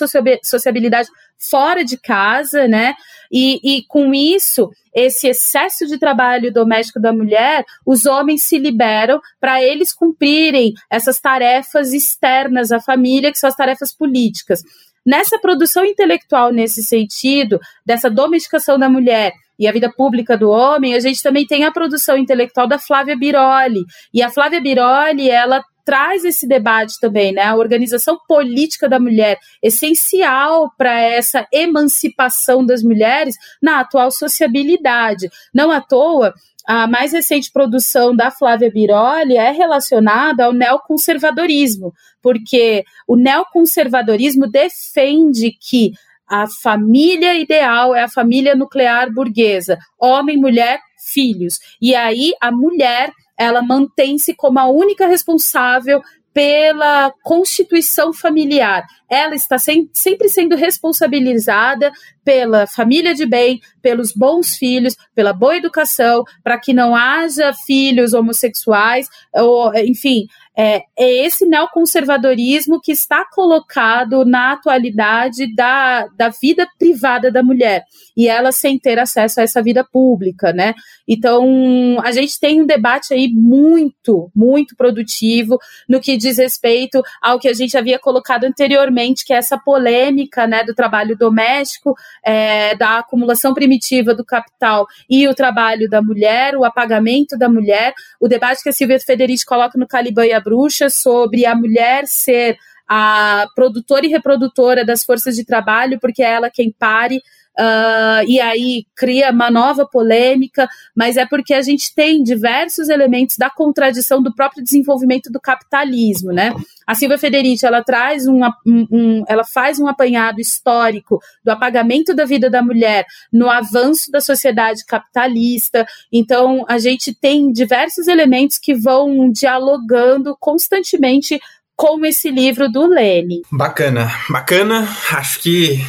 sociabilidade fora de casa, né? E, e com isso, esse excesso de trabalho doméstico da mulher, os homens se liberam para eles cumprirem essas tarefas externas à família, que são as tarefas políticas. Nessa produção intelectual, nesse sentido, dessa domesticação da mulher e a vida pública do homem, a gente também tem a produção intelectual da Flávia Biroli. E a Flávia Biroli, ela traz esse debate também, né? A organização política da mulher, essencial para essa emancipação das mulheres na atual sociabilidade. Não à toa, a mais recente produção da Flávia Biroli é relacionada ao neoconservadorismo, porque o neoconservadorismo defende que a família ideal é a família nuclear burguesa, homem, mulher, filhos. E aí a mulher, ela mantém-se como a única responsável pela constituição familiar. Ela está sem, sempre sendo responsabilizada pela família de bem, pelos bons filhos, pela boa educação, para que não haja filhos homossexuais, ou, enfim, É, é esse neoconservadorismo que está colocado na atualidade da, da vida privada da mulher e ela sem ter acesso a essa vida pública, né? Então, a gente tem um debate aí muito, muito produtivo no que diz respeito ao que a gente havia colocado anteriormente, que é essa polêmica, né, do trabalho doméstico, é, da acumulação primitiva do capital e o trabalho da mulher, o apagamento da mulher, o debate que a Silvia Federici coloca no Caliban e a Bruxa sobre a mulher ser a produtora e reprodutora das forças de trabalho, porque é ela quem pare uh, e aí cria uma nova polêmica, mas é porque a gente tem diversos elementos da contradição do próprio desenvolvimento do capitalismo, né? A Silvia Federici, ela traz um, um, um, ela faz um apanhado histórico do apagamento da vida da mulher no avanço da sociedade capitalista. Então, a gente tem diversos elementos que vão dialogando constantemente com esse livro do Lene. Bacana, bacana. Acho que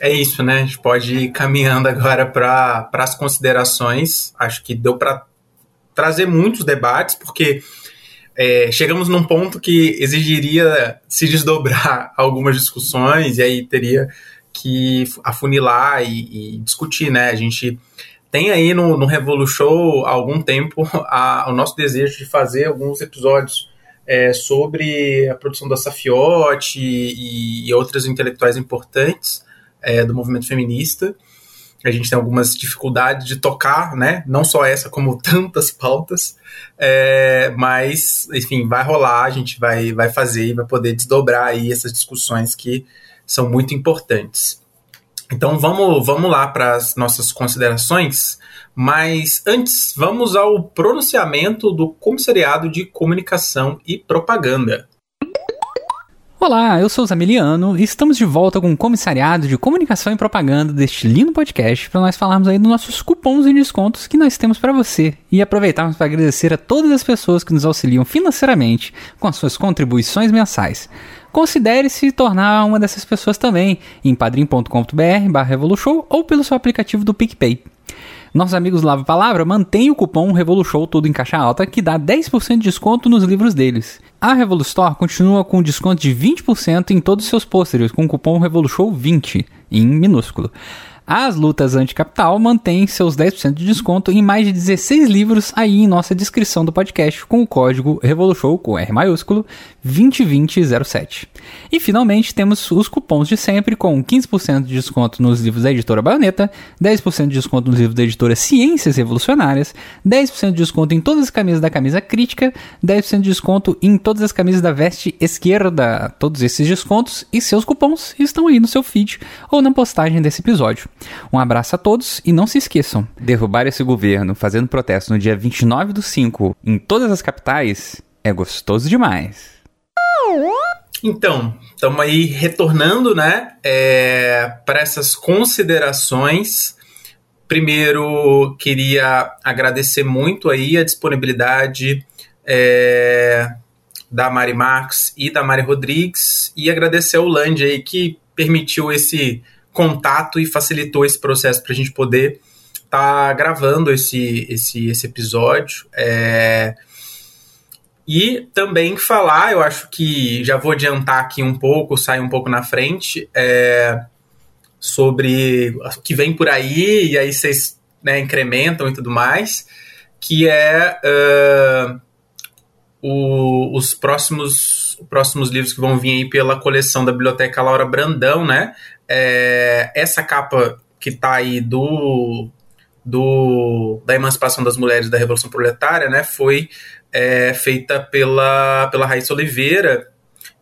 é isso, né? A gente pode ir caminhando agora para as considerações. Acho que deu para trazer muitos debates, porque é, chegamos num ponto que exigiria se desdobrar algumas discussões, e aí teria que afunilar e, e discutir, né? A gente tem aí no, no Revolu Show há algum tempo a, o nosso desejo de fazer alguns episódios é, sobre a produção da Safiote e, e outras intelectuais importantes é, do movimento feminista. A gente tem algumas dificuldades de tocar, né? Não só essa, como tantas pautas. É, mas, enfim, vai rolar, a gente vai, vai fazer e vai poder desdobrar aí essas discussões que são muito importantes. Então vamos, vamos lá para as nossas considerações, mas antes vamos ao pronunciamento do Comissariado de Comunicação e Propaganda. Olá, eu sou o Zamiliano e estamos de volta com o Comissariado de Comunicação e Propaganda deste lindo podcast para nós falarmos aí dos nossos cupons e descontos que nós temos para você e aproveitarmos para agradecer a todas as pessoas que nos auxiliam financeiramente com as suas contribuições mensais. Considere se tornar uma dessas pessoas também em padrim.com.br/revolution ou pelo seu aplicativo do PicPay. Nossos amigos Lava Palavra mantêm o cupom RevoluShow tudo em caixa alta, que dá 10% de desconto nos livros deles. A Revolustore continua com desconto de 20% em todos os seus pôsteres, com o cupom RevoluShow20, em minúsculo. As lutas anticapital mantêm seus 10% de desconto em mais de 16 livros aí em nossa descrição do podcast com o código REVOLUSHOW com R maiúsculo 202007. E finalmente temos os cupons de sempre com 15% de desconto nos livros da editora Baioneta, 10% de desconto nos livros da editora Ciências Revolucionárias, 10% de desconto em todas as camisas da camisa crítica, 10% de desconto em todas as camisas da veste esquerda. Todos esses descontos e seus cupons estão aí no seu feed ou na postagem desse episódio. Um abraço a todos e não se esqueçam: derrubar esse governo fazendo protesto no dia 29 do 5 em todas as capitais é gostoso demais. Então, estamos aí retornando, né, é, para essas considerações. Primeiro, queria agradecer muito aí a disponibilidade é, da Mari Marx e da Mari Rodrigues e agradecer ao Land aí que permitiu esse contato e facilitou esse processo para a gente poder estar tá gravando esse, esse, esse episódio. É... E também falar, eu acho que já vou adiantar aqui um pouco, sair um pouco na frente, é... sobre o que vem por aí, e aí vocês né, incrementam e tudo mais, que é uh, o, os próximos próximos livros que vão vir aí pela coleção da Biblioteca Laura Brandão, né? É, essa capa que está aí do, do da emancipação das mulheres da Revolução Proletária, né, foi é, feita pela, pela Raíssa Oliveira,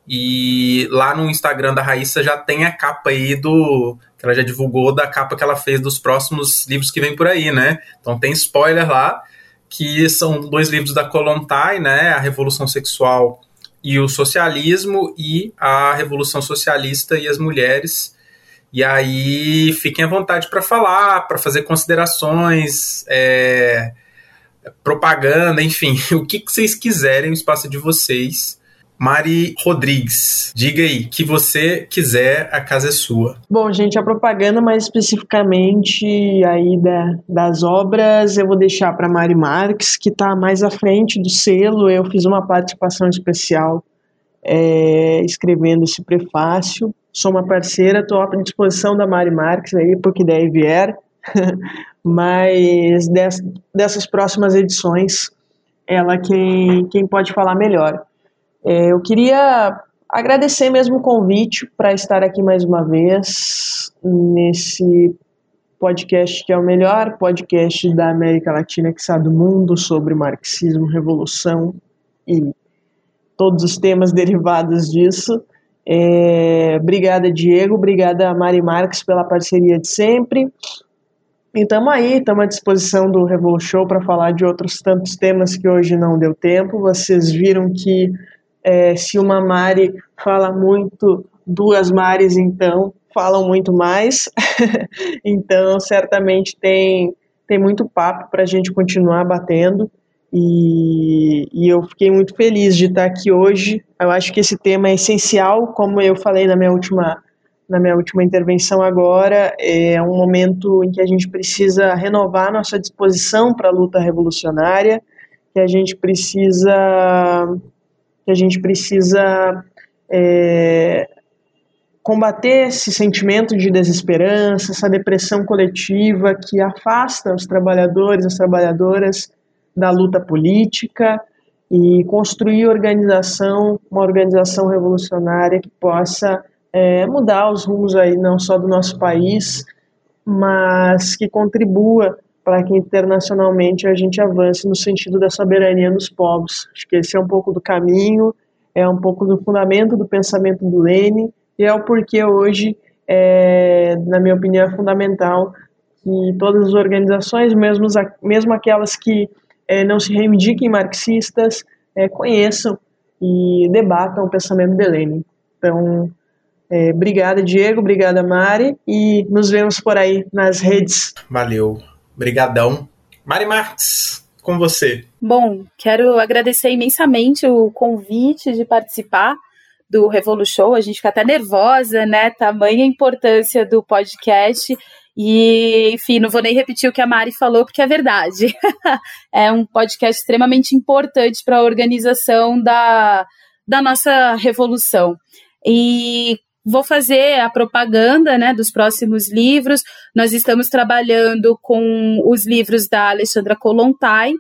e lá no Instagram da Raíssa já tem a capa aí do. que ela já divulgou da capa que ela fez dos próximos livros que vem por aí, né? Então tem spoiler lá, que são dois livros da Kolontai, né? A Revolução Sexual e o Socialismo, e a Revolução Socialista e as Mulheres. E aí fiquem à vontade para falar, para fazer considerações, é, propaganda, enfim, o que, que vocês quiserem, o espaço de vocês. Mari Rodrigues, diga aí, que você quiser, a casa é sua. Bom, gente, a propaganda mais especificamente aí da, das obras eu vou deixar para Mari Marques, que está mais à frente do selo. Eu fiz uma participação especial é, escrevendo esse prefácio. Sou uma parceira, estou à disposição da Mari Marques aí, porque daí vier. Mas dess, dessas próximas edições, ela quem, quem pode falar melhor. É, eu queria agradecer mesmo o convite para estar aqui mais uma vez nesse podcast que é o melhor podcast da América Latina que sabe do mundo sobre marxismo, revolução e todos os temas derivados disso. É, obrigada, Diego. Obrigada, Mari Marques, pela parceria de sempre. E aí, estamos à disposição do Revol Show para falar de outros tantos temas que hoje não deu tempo. Vocês viram que é, se uma Mari fala muito, duas Mares então falam muito mais. então, certamente tem, tem muito papo para a gente continuar batendo. E, e, eu fiquei muito feliz de estar aqui hoje. Eu acho que esse tema é essencial, como eu falei na minha última na minha última intervenção agora, é um momento em que a gente precisa renovar nossa disposição para a luta revolucionária, que a gente precisa, que a gente precisa é, combater esse sentimento de desesperança, essa depressão coletiva que afasta os trabalhadores, as trabalhadoras da luta política e construir organização, uma organização revolucionária que possa é, mudar os rumos aí não só do nosso país, mas que contribua para que internacionalmente a gente avance no sentido da soberania dos povos. Acho que esse é um pouco do caminho, é um pouco do fundamento do pensamento do Lênin e é o porquê hoje, é, na minha opinião, é fundamental que todas as organizações, mesmo, mesmo aquelas que é, não se reivindiquem marxistas, é, conheçam e debatam o pensamento de Lenin. Então, é, obrigada, Diego. Obrigada, Mari. E nos vemos por aí nas redes. Valeu. Obrigadão. Mari Marques, com você. Bom, quero agradecer imensamente o convite de participar do Revolu Show. A gente fica até nervosa, né? Tamanha importância do podcast. E, enfim, não vou nem repetir o que a Mari falou, porque é verdade. é um podcast extremamente importante para a organização da, da nossa revolução. E vou fazer a propaganda né, dos próximos livros. Nós estamos trabalhando com os livros da Alexandra Kolontai.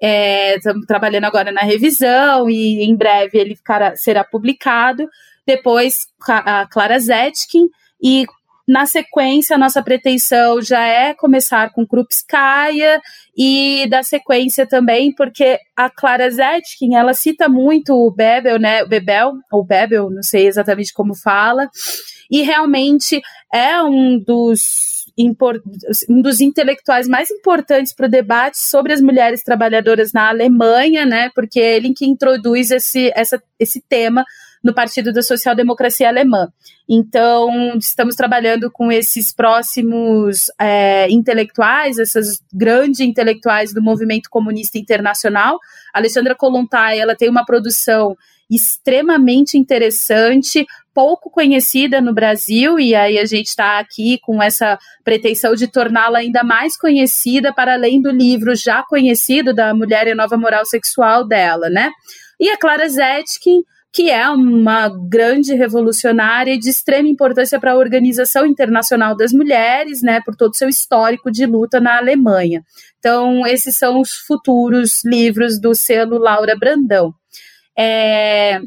É, estamos trabalhando agora na revisão e em breve ele ficará, será publicado. Depois a Clara Zetkin e na sequência, a nossa pretensão já é começar com Krupskaya e da sequência também, porque a Clara Zetkin, ela cita muito o Bebel, né, o Bebel, ou Bebel, não sei exatamente como fala, e realmente é um dos um dos intelectuais mais importantes para o debate sobre as mulheres trabalhadoras na Alemanha, né? Porque é ele que introduz esse, essa, esse tema no Partido da Social Democracia Alemã. Então, estamos trabalhando com esses próximos é, intelectuais, essas grandes intelectuais do movimento comunista internacional. A Alexandra Kolontai, ela tem uma produção extremamente interessante, pouco conhecida no Brasil, e aí a gente está aqui com essa pretensão de torná-la ainda mais conhecida, para além do livro já conhecido da Mulher e a Nova Moral Sexual dela, né? E a Clara Zetkin, que é uma grande revolucionária e de extrema importância para a Organização Internacional das Mulheres, né, por todo o seu histórico de luta na Alemanha. Então, esses são os futuros livros do selo Laura Brandão. É,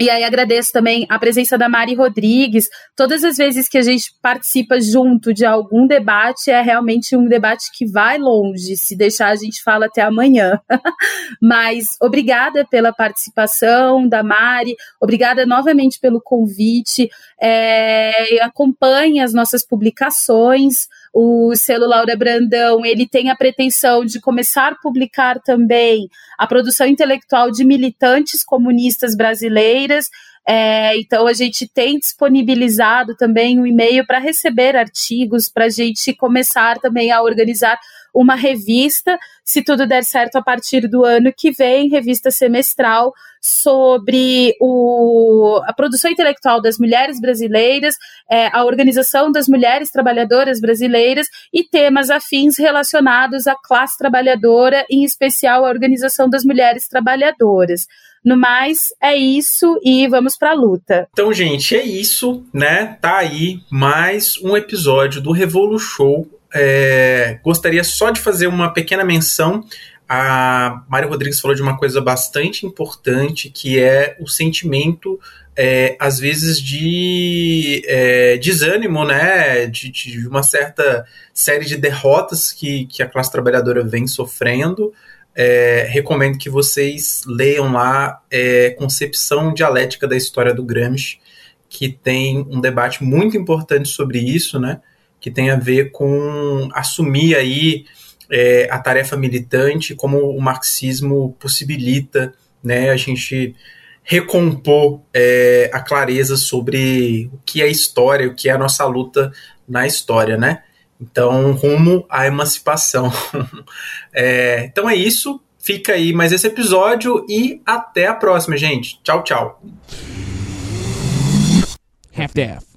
e aí agradeço também a presença da Mari Rodrigues. Todas as vezes que a gente participa junto de algum debate, é realmente um debate que vai longe. Se deixar, a gente fala até amanhã. Mas obrigada pela participação da Mari, obrigada novamente pelo convite. É, acompanhe as nossas publicações. O selo Laura Brandão, ele tem a pretensão de começar a publicar também a produção intelectual de militantes comunistas brasileiras. É, então, a gente tem disponibilizado também um e-mail para receber artigos, para a gente começar também a organizar uma revista, se tudo der certo, a partir do ano que vem, revista semestral sobre o, a produção intelectual das mulheres brasileiras, é, a organização das mulheres trabalhadoras brasileiras e temas afins relacionados à classe trabalhadora, em especial a organização das mulheres trabalhadoras. No mais, é isso e vamos pra luta. Então, gente, é isso, né? Tá aí mais um episódio do Revolu Show. É, gostaria só de fazer uma pequena menção. A Mário Rodrigues falou de uma coisa bastante importante, que é o sentimento é, às vezes de é, desânimo, né, de, de, uma certa série de derrotas que, que a classe trabalhadora vem sofrendo, é, recomendo que vocês leiam lá é, Concepção Dialética da História do Gramsci, que tem um debate muito importante sobre isso, né? Que tem a ver com assumir aí é, a tarefa militante, como o marxismo possibilita, né? A gente recompor é, a clareza sobre o que é história, o que é a nossa luta na história, né? Então, rumo à emancipação. é, então é isso. Fica aí mais esse episódio e até a próxima, gente. Tchau, tchau. Half-Death.